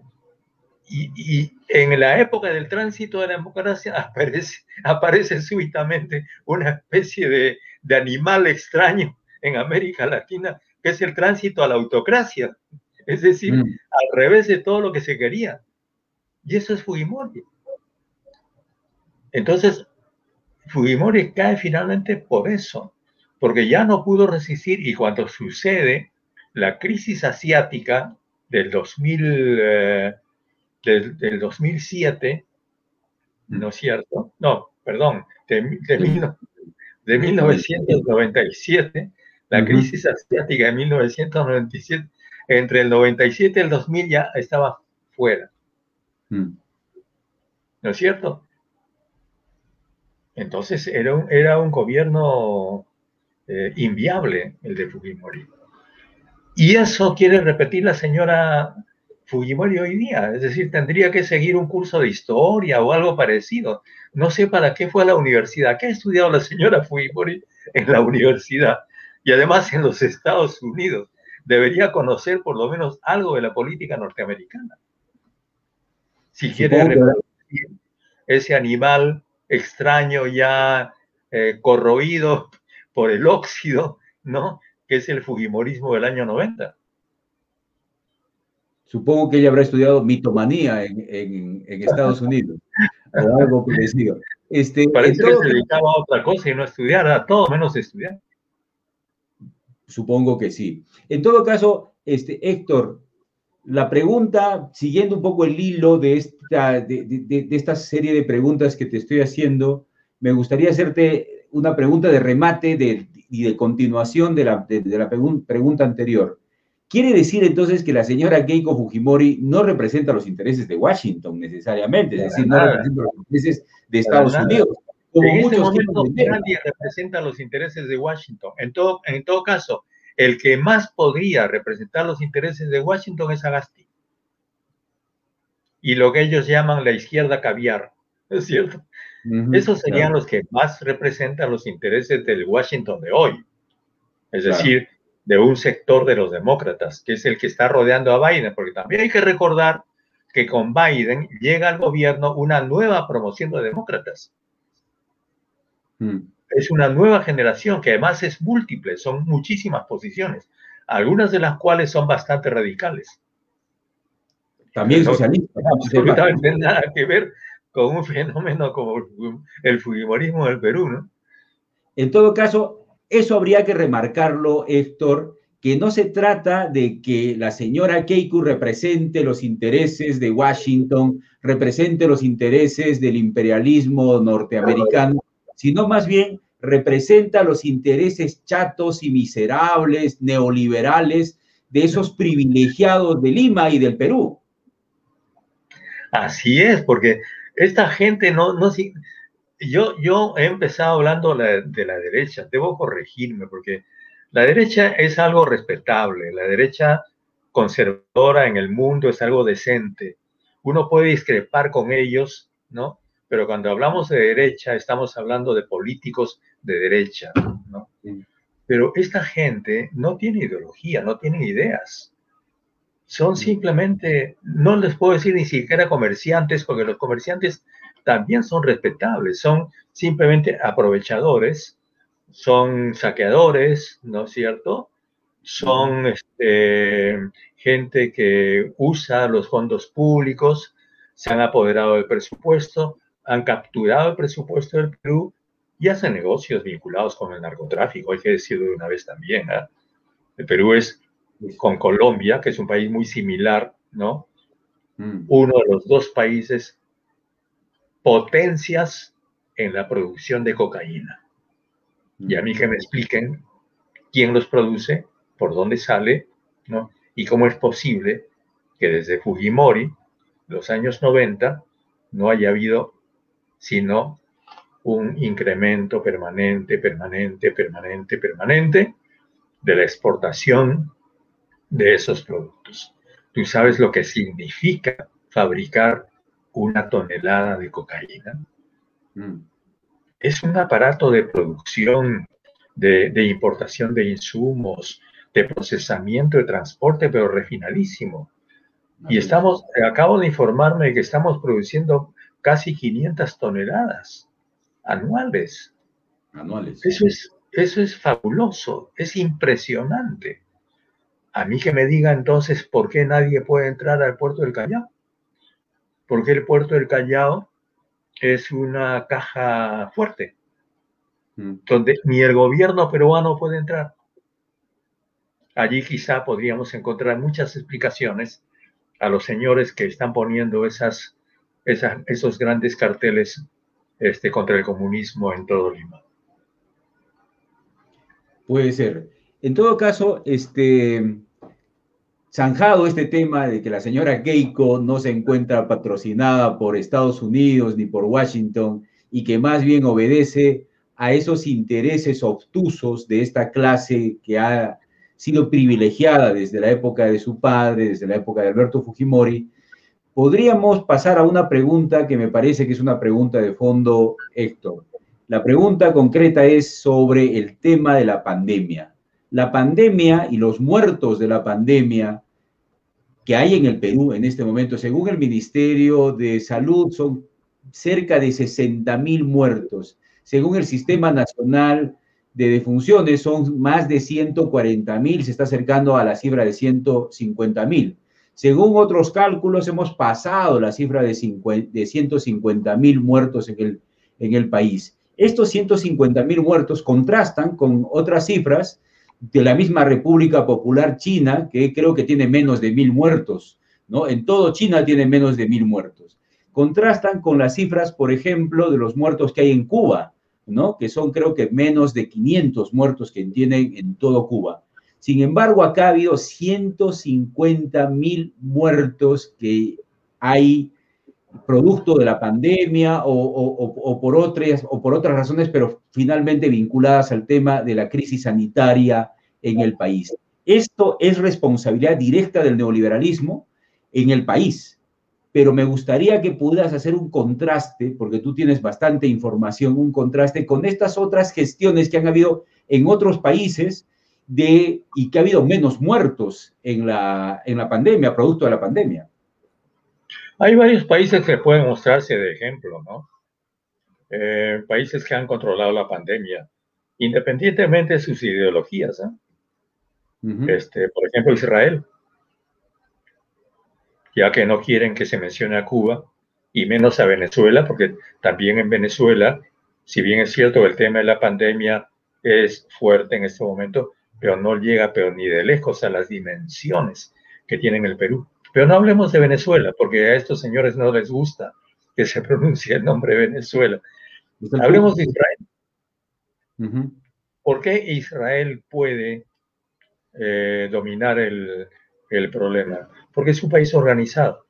y, en la época del tránsito de la democracia (laughs) aparece, aparece súbitamente una especie de, animal extraño en América Latina, que es el tránsito a la autocracia, es decir, mm. al revés de todo lo que se quería. Y eso es Fujimori. Entonces, Fujimori cae finalmente por eso, porque ya no pudo resistir y cuando sucede la crisis asiática del, 2000, eh, del, 2007, ¿no es cierto? No, perdón, de, de, 1997, la crisis asiática de 1997, entre el 97 y el 2000 ya estaba fuera. Mm. ¿No es cierto? Entonces era un, era un gobierno eh, inviable el de Fujimori. Y eso quiere repetir la señora Fujimori hoy día, es decir, tendría que seguir un curso de historia o algo parecido. No sé para qué fue a la universidad, qué ha estudiado la señora Fujimori en la universidad y además en los Estados Unidos. Debería conocer por lo menos algo de la política norteamericana. Si quiere repetir ese animal extraño ya eh, corroído (laughs) por el óxido, ¿no? Que es el Fujimorismo del año 90. Supongo que ella habrá estudiado mitomanía en, Estados Unidos, o algo parecido. Este, Parece que se dedicaba a otra cosa y no a estudiar, a todo menos estudiar. Supongo que sí. En todo caso, este, Héctor, la pregunta, siguiendo un poco el hilo de esta, de, esta serie de preguntas que te estoy haciendo, me gustaría hacerte una pregunta de remate y de continuación de la, la pregunta anterior. ¿Quiere decir entonces que la señora Keiko Fujimori no representa los intereses de Washington necesariamente? Es decir, no representa los intereses de Estados Unidos. en este momento nadie representa los intereses de Washington. En todo, en todo caso, el que más podría representar los intereses de Washington es Agasti. Y lo que ellos llaman la izquierda caviar, (laughs) ¿es cierto? Esos serían los que más representan los intereses del Washington de hoy. Es decir, de un sector de los demócratas, que es el que está rodeando a Biden, porque también hay que recordar que con Biden llega al gobierno una nueva promoción de demócratas. Mm. Es una nueva generación que además es múltiple, son muchísimas posiciones, algunas de las cuales son bastante radicales. También socialistas. No tiene nada que ver con un fenómeno como el Fujimorismo del Perú, ¿no? En todo caso, eso habría que remarcarlo, Héctor, que no se trata de que la señora Keiko represente los intereses de Washington, represente los intereses del imperialismo norteamericano, sino más bien representa los intereses chatos y miserables, neoliberales, de esos privilegiados de Lima y del Perú. Así es, porque esta gente no, no, yo, yo he empezado hablando de la derecha, debo corregirme porque la derecha es algo respetable, la derecha conservadora en el mundo es algo decente. Uno puede discrepar con ellos, ¿no? Pero cuando hablamos de derecha, estamos hablando de políticos de derecha, ¿no? Pero esta gente no tiene ideología, no tiene ideas. Son simplemente, no les puedo decir ni siquiera comerciantes, porque los comerciantes también son respetables, son simplemente aprovechadores, son saqueadores, ¿no es cierto? Son este, gente que usa los fondos públicos, se han apoderado del presupuesto, han capturado el presupuesto del Perú y hacen negocios vinculados con el narcotráfico, hay que decirlo de una vez también. ¿eh? El Perú es con Colombia, que es un país muy similar, ¿no? Mm. Uno de los dos países potencias en la producción de cocaína. Y a mí que me expliquen quién los produce, por dónde sale, ¿no? Y cómo es posible que desde Fujimori, los años 90, no haya habido sino un incremento permanente, permanente, permanente, permanente de la exportación de esos productos. Tú sabes lo que significa fabricar una tonelada de cocaína. Mm. Es un aparato de producción, de, importación de insumos, de procesamiento, de transporte, pero refinadísimo. Y estamos, acabo de informarme de que estamos produciendo casi 500 toneladas anuales. Anuales. Eso es, eso es fabuloso, es impresionante. A mí que me diga entonces por qué nadie puede entrar al puerto del Callao porque el puerto del Callao es una caja fuerte, mm. donde ni el gobierno peruano puede entrar. Allí quizá podríamos encontrar muchas explicaciones a los señores que están poniendo esas, esos grandes carteles este, contra el comunismo en todo Lima. Puede ser. En todo caso, este, zanjado este tema de que la señora Keiko no se encuentra patrocinada por Estados Unidos ni por Washington y que más bien obedece a esos intereses obtusos de esta clase que ha sido privilegiada desde la época de su padre, desde la época de Alberto Fujimori, podríamos pasar a una pregunta que me parece que es una pregunta de fondo, Héctor. La pregunta concreta es sobre el tema de la pandemia. La pandemia y los muertos de la pandemia que hay en el Perú en este momento. Según el Ministerio de Salud, son cerca de 60 mil muertos. Según el Sistema Nacional de Defunciones, son más de 140 mil, se está acercando a la cifra de 150 mil. Según otros cálculos, hemos pasado la cifra de, 150 mil muertos en el, en el país. Estos 150 mil muertos contrastan con otras cifras de la misma República Popular China, que creo que tiene menos de mil muertos, ¿no? En todo China tiene menos de mil muertos. Contrastan con las cifras, por ejemplo, de los muertos que hay en Cuba, ¿no? Que son creo que menos de 500 muertos que tienen en todo Cuba. Sin embargo, acá ha habido 150 mil muertos que hay producto de la pandemia o, por otras, o por otras razones, pero finalmente vinculadas al tema de la crisis sanitaria en el país. Esto es responsabilidad directa del neoliberalismo en el país, pero me gustaría que pudieras hacer un contraste, porque tú tienes bastante información, un contraste con estas otras gestiones que han habido en otros países de, y que ha habido menos muertos en la, en la pandemia, producto de la pandemia. Hay varios países que pueden mostrarse de ejemplo, ¿no? Eh, países que han controlado la pandemia, independientemente de sus ideologías. ¿eh? este, por ejemplo, Israel, ya que no quieren que se mencione a Cuba y menos a Venezuela, porque también en Venezuela, si bien es cierto que el tema de la pandemia es fuerte en este momento, pero no llega pero ni de lejos a las dimensiones que tiene el Perú. Pero no hablemos de Venezuela, porque a estos señores no les gusta que se pronuncie el nombre Venezuela. Hablemos de Israel. ¿Por qué Israel puede eh, dominar el, problema? Porque es un país organizado.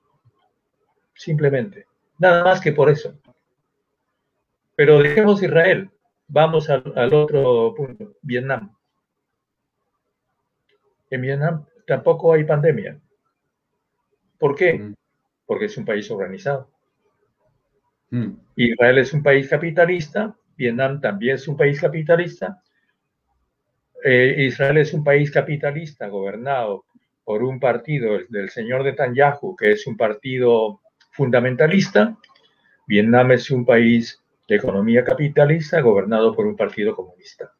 Simplemente. Nada más que por eso. Pero dejemos Israel. Vamos al, al otro punto, Vietnam. En Vietnam tampoco hay pandemia. ¿Por qué? Porque es un país organizado. Israel es un país capitalista, Vietnam también es un país capitalista. Eh, Israel es un país capitalista gobernado por un partido del señor Netanyahu, que es un partido fundamentalista. Vietnam es un país de economía capitalista gobernado por un partido comunista.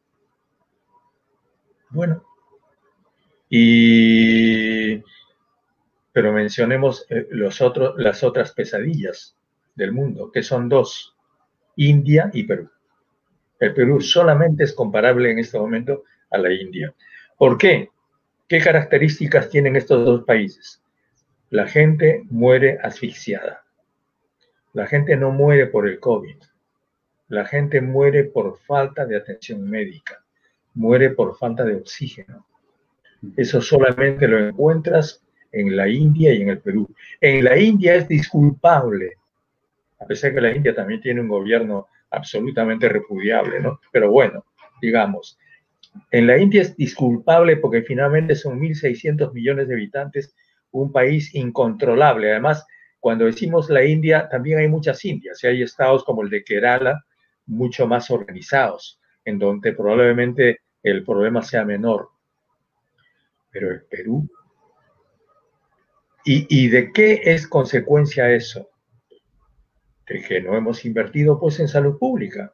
Bueno, y pero mencionemos eh, los otros, las otras pesadillas del mundo, que son dos, India y Perú. El Perú solamente es comparable en este momento a la India. ¿Por qué? ¿Qué características tienen estos dos países? La gente muere asfixiada. La gente no muere por el COVID. La gente muere por falta de atención médica. Muere por falta de oxígeno. Eso solamente lo encuentras en la India y en el Perú. En la India es disculpable, a pesar que la India también tiene un gobierno absolutamente repudiable, ¿no? Pero bueno, digamos, en la India es disculpable porque finalmente son 1.600 millones de habitantes, un país incontrolable. Además, cuando decimos la India, también hay muchas Indias, y hay estados como el de Kerala, mucho más organizados, en donde probablemente el problema sea menor. Pero el Perú ¿Y, de qué es consecuencia eso? De que no hemos invertido pues en salud pública,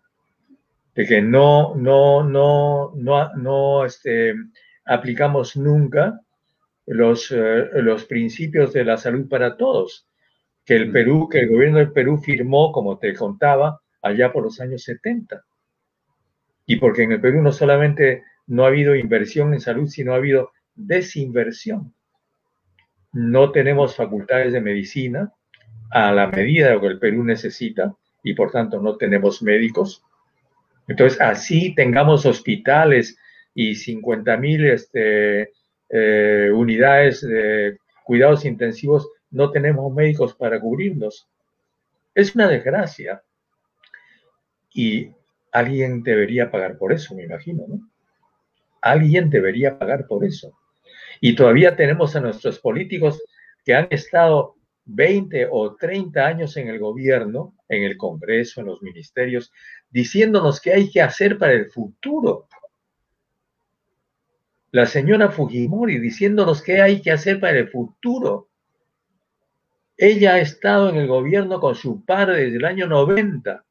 de que no, no, no, no, no este, aplicamos nunca los, eh, los principios de la salud para todos, que el mm. Perú, que el gobierno del Perú firmó, como te contaba, allá por los años 70. Y porque en el Perú no solamente no ha habido inversión en salud, sino ha habido desinversión no tenemos facultades de medicina a la medida de lo que el Perú necesita y por tanto no tenemos médicos. Entonces, así tengamos hospitales y 50 mil este, eh, unidades de cuidados intensivos, no tenemos médicos para cubrirlos. Es una desgracia. Y alguien debería pagar por eso, me imagino, ¿no? Alguien debería pagar por eso. Y todavía tenemos a nuestros políticos que han estado 20 o 30 años en el gobierno, en el Congreso, en los ministerios, diciéndonos qué hay que hacer para el futuro. La señora Fujimori diciéndonos qué hay que hacer para el futuro. Ella ha estado en el gobierno con su padre desde el año 90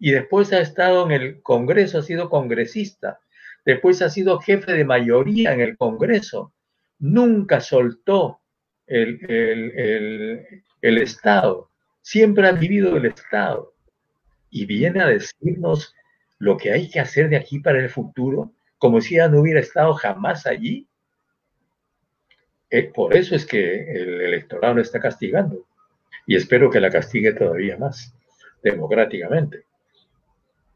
y después ha estado en el Congreso, ha sido congresista después ha sido jefe de mayoría en el Congreso, nunca soltó el, Estado, siempre ha vivido el Estado y viene a decirnos lo que hay que hacer de aquí para el futuro, como si ella no hubiera estado jamás allí. Eh, por eso es que el electorado la está castigando y espero que la castigue todavía más democráticamente.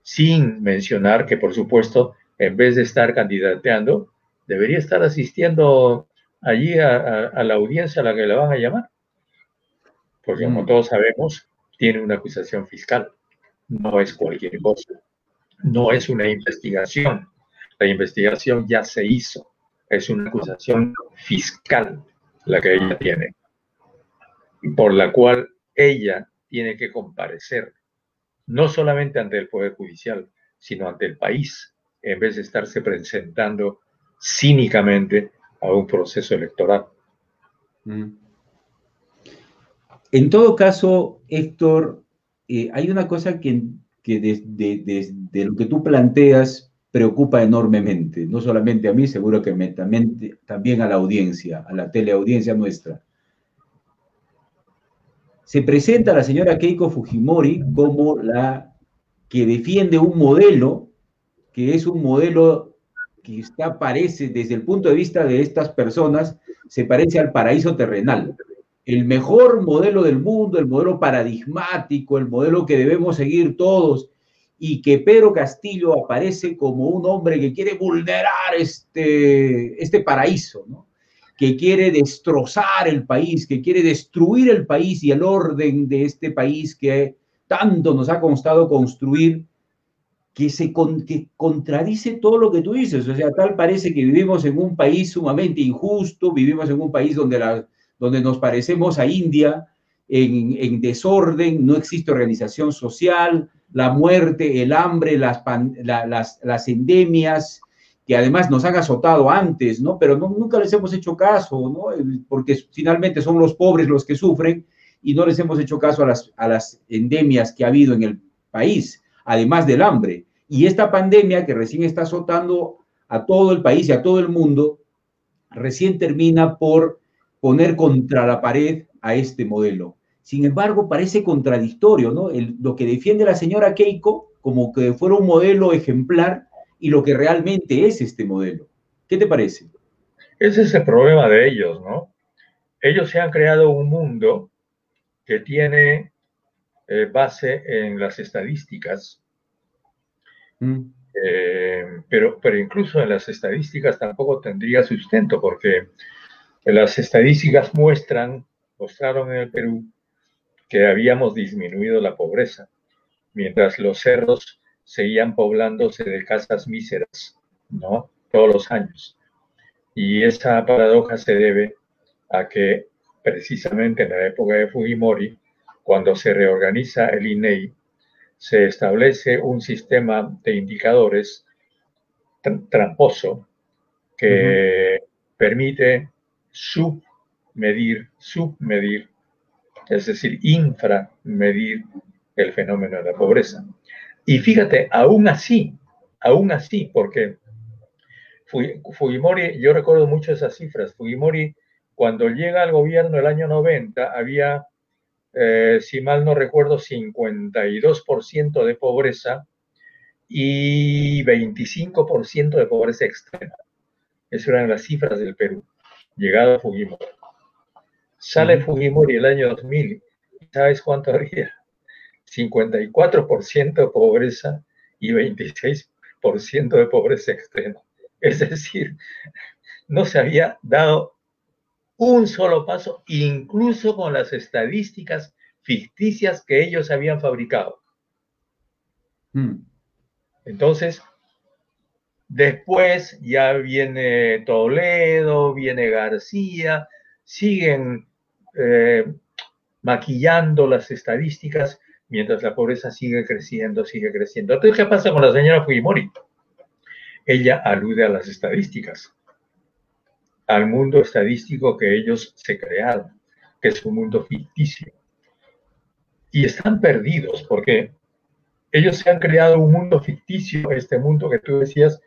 Sin mencionar que, por supuesto, en vez de estar candidateando, debería estar asistiendo allí a, la audiencia a la que le van a llamar. Porque como mm. todos sabemos, tiene una acusación fiscal. No es cualquier cosa. No es una investigación. La investigación ya se hizo. Es una acusación fiscal la que ella tiene. Por la cual ella tiene que comparecer no solamente ante el Poder Judicial, sino ante el país, en vez de estarse presentando cínicamente a un proceso electoral. Mm. En todo caso, Héctor, eh, hay una cosa que, desde lo que tú planteas preocupa enormemente, no solamente a mí, seguro que también, también a la audiencia, a la teleaudiencia nuestra. Se presenta la señora Keiko Fujimori como la que defiende un modelo que es un modelo que está, parece, desde el punto de vista de estas personas, se parece al paraíso terrenal. El mejor modelo del mundo, el modelo paradigmático, el modelo que debemos seguir todos, y que Pedro Castillo aparece como un hombre que quiere vulnerar este, este paraíso, que quiere destrozar el país, que quiere destruir el país y el orden de este país que tanto nos ha costado construir que se contradice todo lo que tú dices. O sea, tal parece que vivimos en un país sumamente injusto, vivimos en un país donde, la, donde nos parecemos a India, en, desorden, no existe organización social, la muerte, el hambre, las, las, las, endemias, que además nos han azotado antes, ¿no? Pero nunca les hemos hecho caso, ¿no? Porque finalmente son los pobres los que sufren y no les hemos hecho caso a las, a las endemias que ha habido en el país, además del hambre. Y esta pandemia que recién está azotando a todo el país y a todo el mundo, recién termina por poner contra la pared a este modelo. Sin embargo, parece contradictorio, ¿no? lo que defiende la señora Keiko como que fuera un modelo ejemplar y lo que realmente es este modelo. ¿Qué te parece? Ese es el problema de ellos, ¿no? Ellos se han creado un mundo que tiene eh, base en las estadísticas, Mm. Eh, pero, pero incluso en las estadísticas tampoco tendría sustento, porque las estadísticas muestran, mostraron en el Perú que habíamos disminuido la pobreza, mientras los cerros seguían poblándose de casas míseras, ¿no? Todos los años. Y esa paradoja se debe a que precisamente en la época de Fujimori, cuando se reorganiza el INEI, se establece un sistema de indicadores tramposo que permite submedir, submedir, es decir, inframedir el fenómeno de la pobreza. Y fíjate, aún así, aún así, porque Fujimori, yo recuerdo mucho esas cifras, Fujimori cuando llega al gobierno el año 90 había eh, si mal no recuerdo, 52% de pobreza y 25% de pobreza extrema. Esas eran las cifras del Perú, llegado Fujimori. Sale Fujimori el año 2000, ¿sabes cuánto había? 54% de pobreza y 26% de pobreza extrema. Es decir, no se había dado un solo paso, incluso con las estadísticas ficticias que ellos habían fabricado. Hmm. Entonces, después ya viene Toledo, viene García, siguen eh, maquillando las estadísticas mientras la pobreza sigue creciendo, sigue creciendo. Entonces, ¿qué pasa con la señora Fujimori? Ella alude a las estadísticas al mundo estadístico que ellos se crearon, que es un mundo ficticio. Y están perdidos porque ellos se han creado un mundo ficticio, este mundo que tú decías,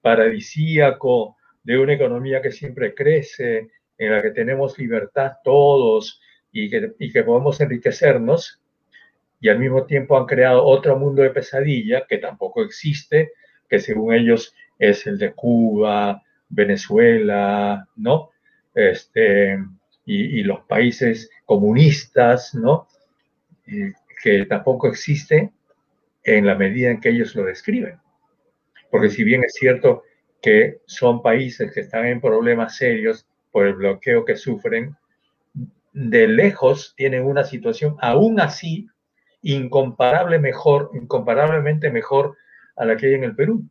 paradisíaco, de una economía que siempre crece, en la que tenemos libertad todos y que, y que podemos enriquecernos, y al mismo tiempo han creado otro mundo de pesadilla que tampoco existe, que según ellos es el de Cuba, Venezuela, ¿no? Este, y, los países comunistas, ¿no? Que tampoco existe en la medida en que ellos lo describen. Porque si bien es cierto que son países que están en problemas serios por el bloqueo que sufren, de lejos tienen una situación aún así incomparable mejor, incomparablemente mejor a la que hay en el Perú.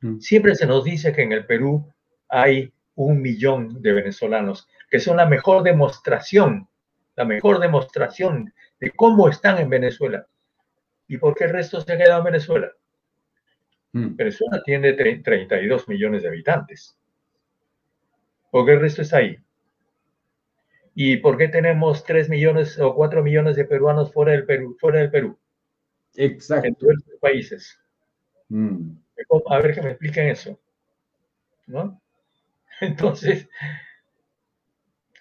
Mm. Siempre se nos dice que en el Perú hay un millón de venezolanos, que son la mejor demostración, la mejor demostración de cómo están en Venezuela. ¿Y por qué el resto se ha quedado en Venezuela? Mm. Venezuela tiene 32 millones de habitantes. ¿Por qué el resto está ahí? ¿Y por qué tenemos 3 millones o 4 millones de peruanos fuera del Perú? Fuera del Perú? Exacto. En todos los países. Mm. A ver que me expliquen eso. ¿No? (laughs) Entonces,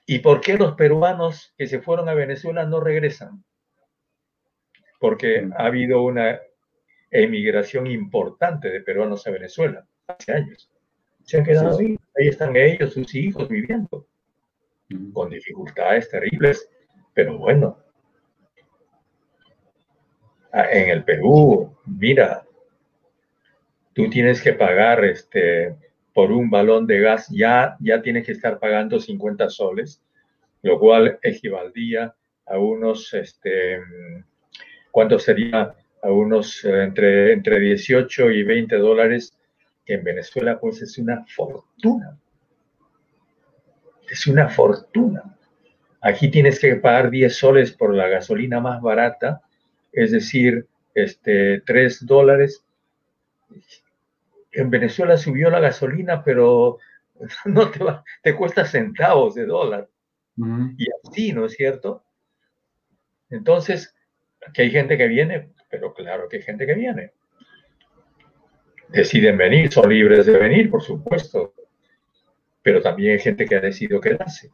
¿y por qué los peruanos que se fueron a Venezuela no regresan? Porque mm. ha habido una emigración importante de peruanos a Venezuela hace años. Se han quedado ahí, ahí están ellos, sus hijos viviendo con dificultades terribles, pero bueno. Ah, en el Perú, mira, tú tienes que pagar este, por un balón de gas, ya, ya tienes que estar pagando 50 soles, lo cual equivaldría a unos, este, ¿cuánto sería? A unos eh, entre, entre 18 y 20 dólares, que en Venezuela pues es una fortuna es una fortuna. Aquí tienes que pagar 10 soles por la gasolina más barata, es decir, este, 3 dólares. En Venezuela subió la gasolina, pero (laughs) no te, va, te cuesta centavos de dólar. Y así, ¿no es cierto? Entonces, aquí hay gente que viene, pero claro que hay gente que viene. Deciden venir, son libres de venir, por supuesto pero también hay gente que ha decidido quedarse.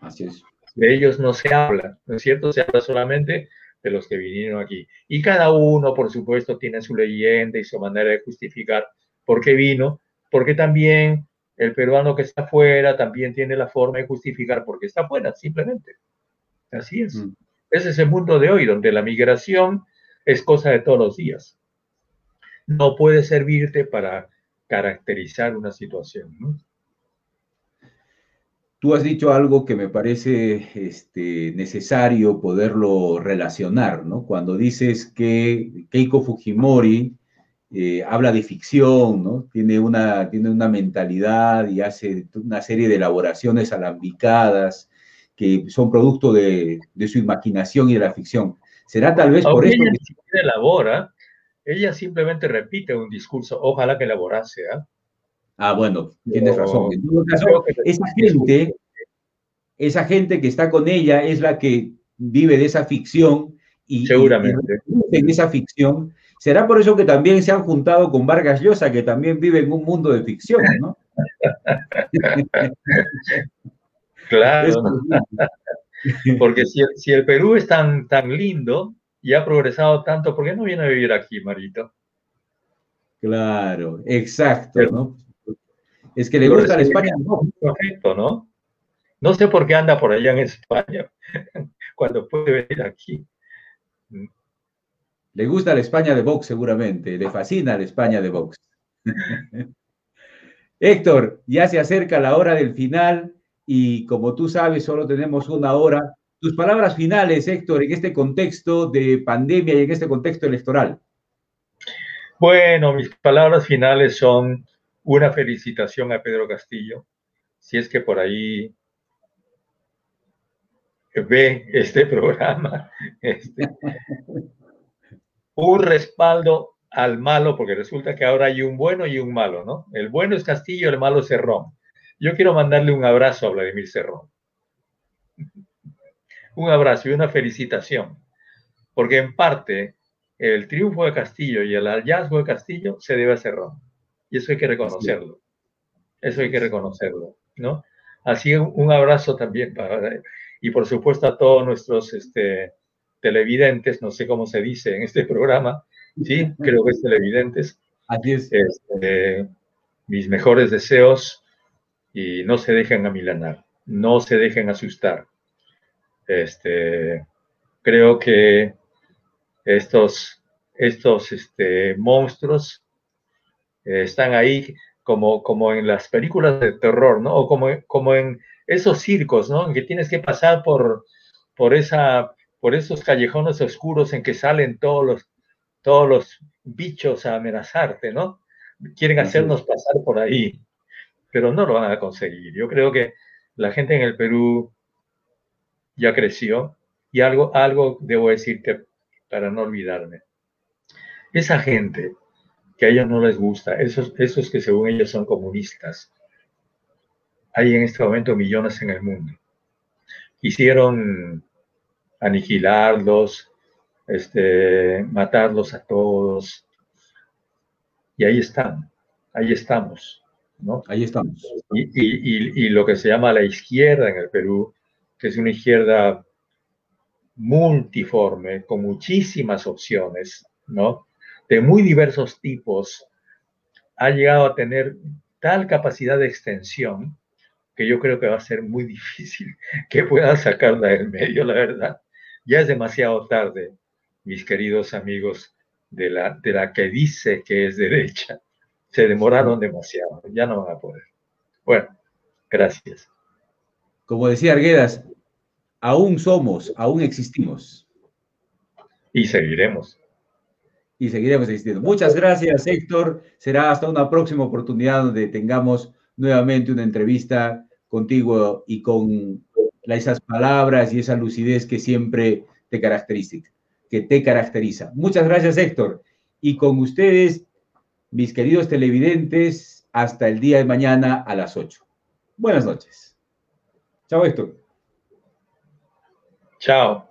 Así es. De ellos no se habla, ¿no es cierto? Se habla solamente de los que vinieron aquí. Y cada uno, por supuesto, tiene su leyenda y su manera de justificar por qué vino, porque también el peruano que está afuera también tiene la forma de justificar por qué está afuera, simplemente. Así es. Mm. Ese es el mundo de hoy, donde la migración es cosa de todos los días. No puede servirte para caracterizar una situación. ¿no? Tú has dicho algo que me parece este, necesario poderlo relacionar, ¿no? Cuando dices que Keiko Fujimori eh, habla de ficción, ¿no? Tiene una, tiene una mentalidad y hace una serie de elaboraciones alambicadas que son producto de, su imaginación y de la ficción. ¿Será tal vez por eso ella que... elabora, ella simplemente repite un discurso, ojalá que elaborase, ¿ah? Ah, bueno, tienes razón. En todo caso, esa gente, esa gente que está con ella es la que vive de esa ficción y, Seguramente. en esa ficción. Será por eso que también se han juntado con Vargas Llosa, que también vive en un mundo de ficción, ¿no? (laughs) claro. Porque si, si, el Perú es tan, tan lindo y ha progresado tanto, ¿por qué no viene a vivir aquí, Marito? Claro, exacto, ¿no? Es que le gusta la España ¿no? No sé por qué anda por allá en España (laughs) cuando puede venir aquí. Le gusta la España de Vox seguramente, le fascina la España de Vox. (laughs) Héctor, ya se acerca la hora del final y como tú sabes, solo tenemos una hora. Tus palabras finales, Héctor, en este contexto de pandemia y en este contexto electoral. Bueno, mis palabras finales son una felicitación a Pedro Castillo, si es que por ahí ve este (laughs) programa. Este, un respaldo al malo, porque resulta que ahora hay un bueno y un malo, ¿no? El bueno es Castillo, el malo es Cerrón. Yo quiero mandarle un abrazo a Vladimir Cerrón. Un abrazo y una felicitación, porque en parte el triunfo de Castillo y el hallazgo de Castillo se debe a Cerrón. Y eso hay que reconocerlo. Eso hay que reconocerlo, ¿no? Así un abrazo también para, y por supuesto a todos nuestros este, televidentes, no sé cómo se dice en este programa, ¿sí? Creo que es televidentes. Así es. Este, mis mejores deseos y no se dejen amilanar, no se dejen asustar. Este, creo que estos, estos este, monstruos eh, están ahí como, como en las películas de terror, ¿no? O como, como en esos circos, ¿no? En que tienes que pasar por, por, esa, por esos callejones oscuros en que salen todos los, todos los bichos a amenazarte, ¿no? Quieren hacernos pasar por ahí, pero no lo van a conseguir. Yo creo que la gente en el Perú ya creció y algo, algo debo decirte para no olvidarme. Esa gente que a ellos no les gusta, esos, esos que según ellos son comunistas, hay en este momento millones en el mundo. Quisieron aniquilarlos, este, matarlos a todos. Y ahí están, ahí estamos, ¿no? Ahí estamos. Y, y, lo que se llama la izquierda en el Perú, que es una izquierda multiforme, con muchísimas opciones, ¿no? De muy diversos tipos, ha llegado a tener tal capacidad de extensión que yo creo que va a ser muy (laughs) difícil que puedan sacarla del medio, la verdad. Ya es demasiado tarde mis queridos amigos de la, de la que dice que es derecha. Se demoraron demasiado, ya no van a poder. Bueno, gracias. Como decía Arguedas, aún somos, aún existimos. Y seguiremos. Y seguiremos existiendo. Muchas gracias, Héctor. Será hasta una próxima oportunidad donde tengamos nuevamente una entrevista contigo y con esas palabras y esa lucidez que siempre te caracteriza que te caracteriza. Muchas gracias, Héctor. Y con ustedes, mis queridos televidentes, hasta el día de mañana a las 8. Buenas noches. Chao, Héctor. Chao.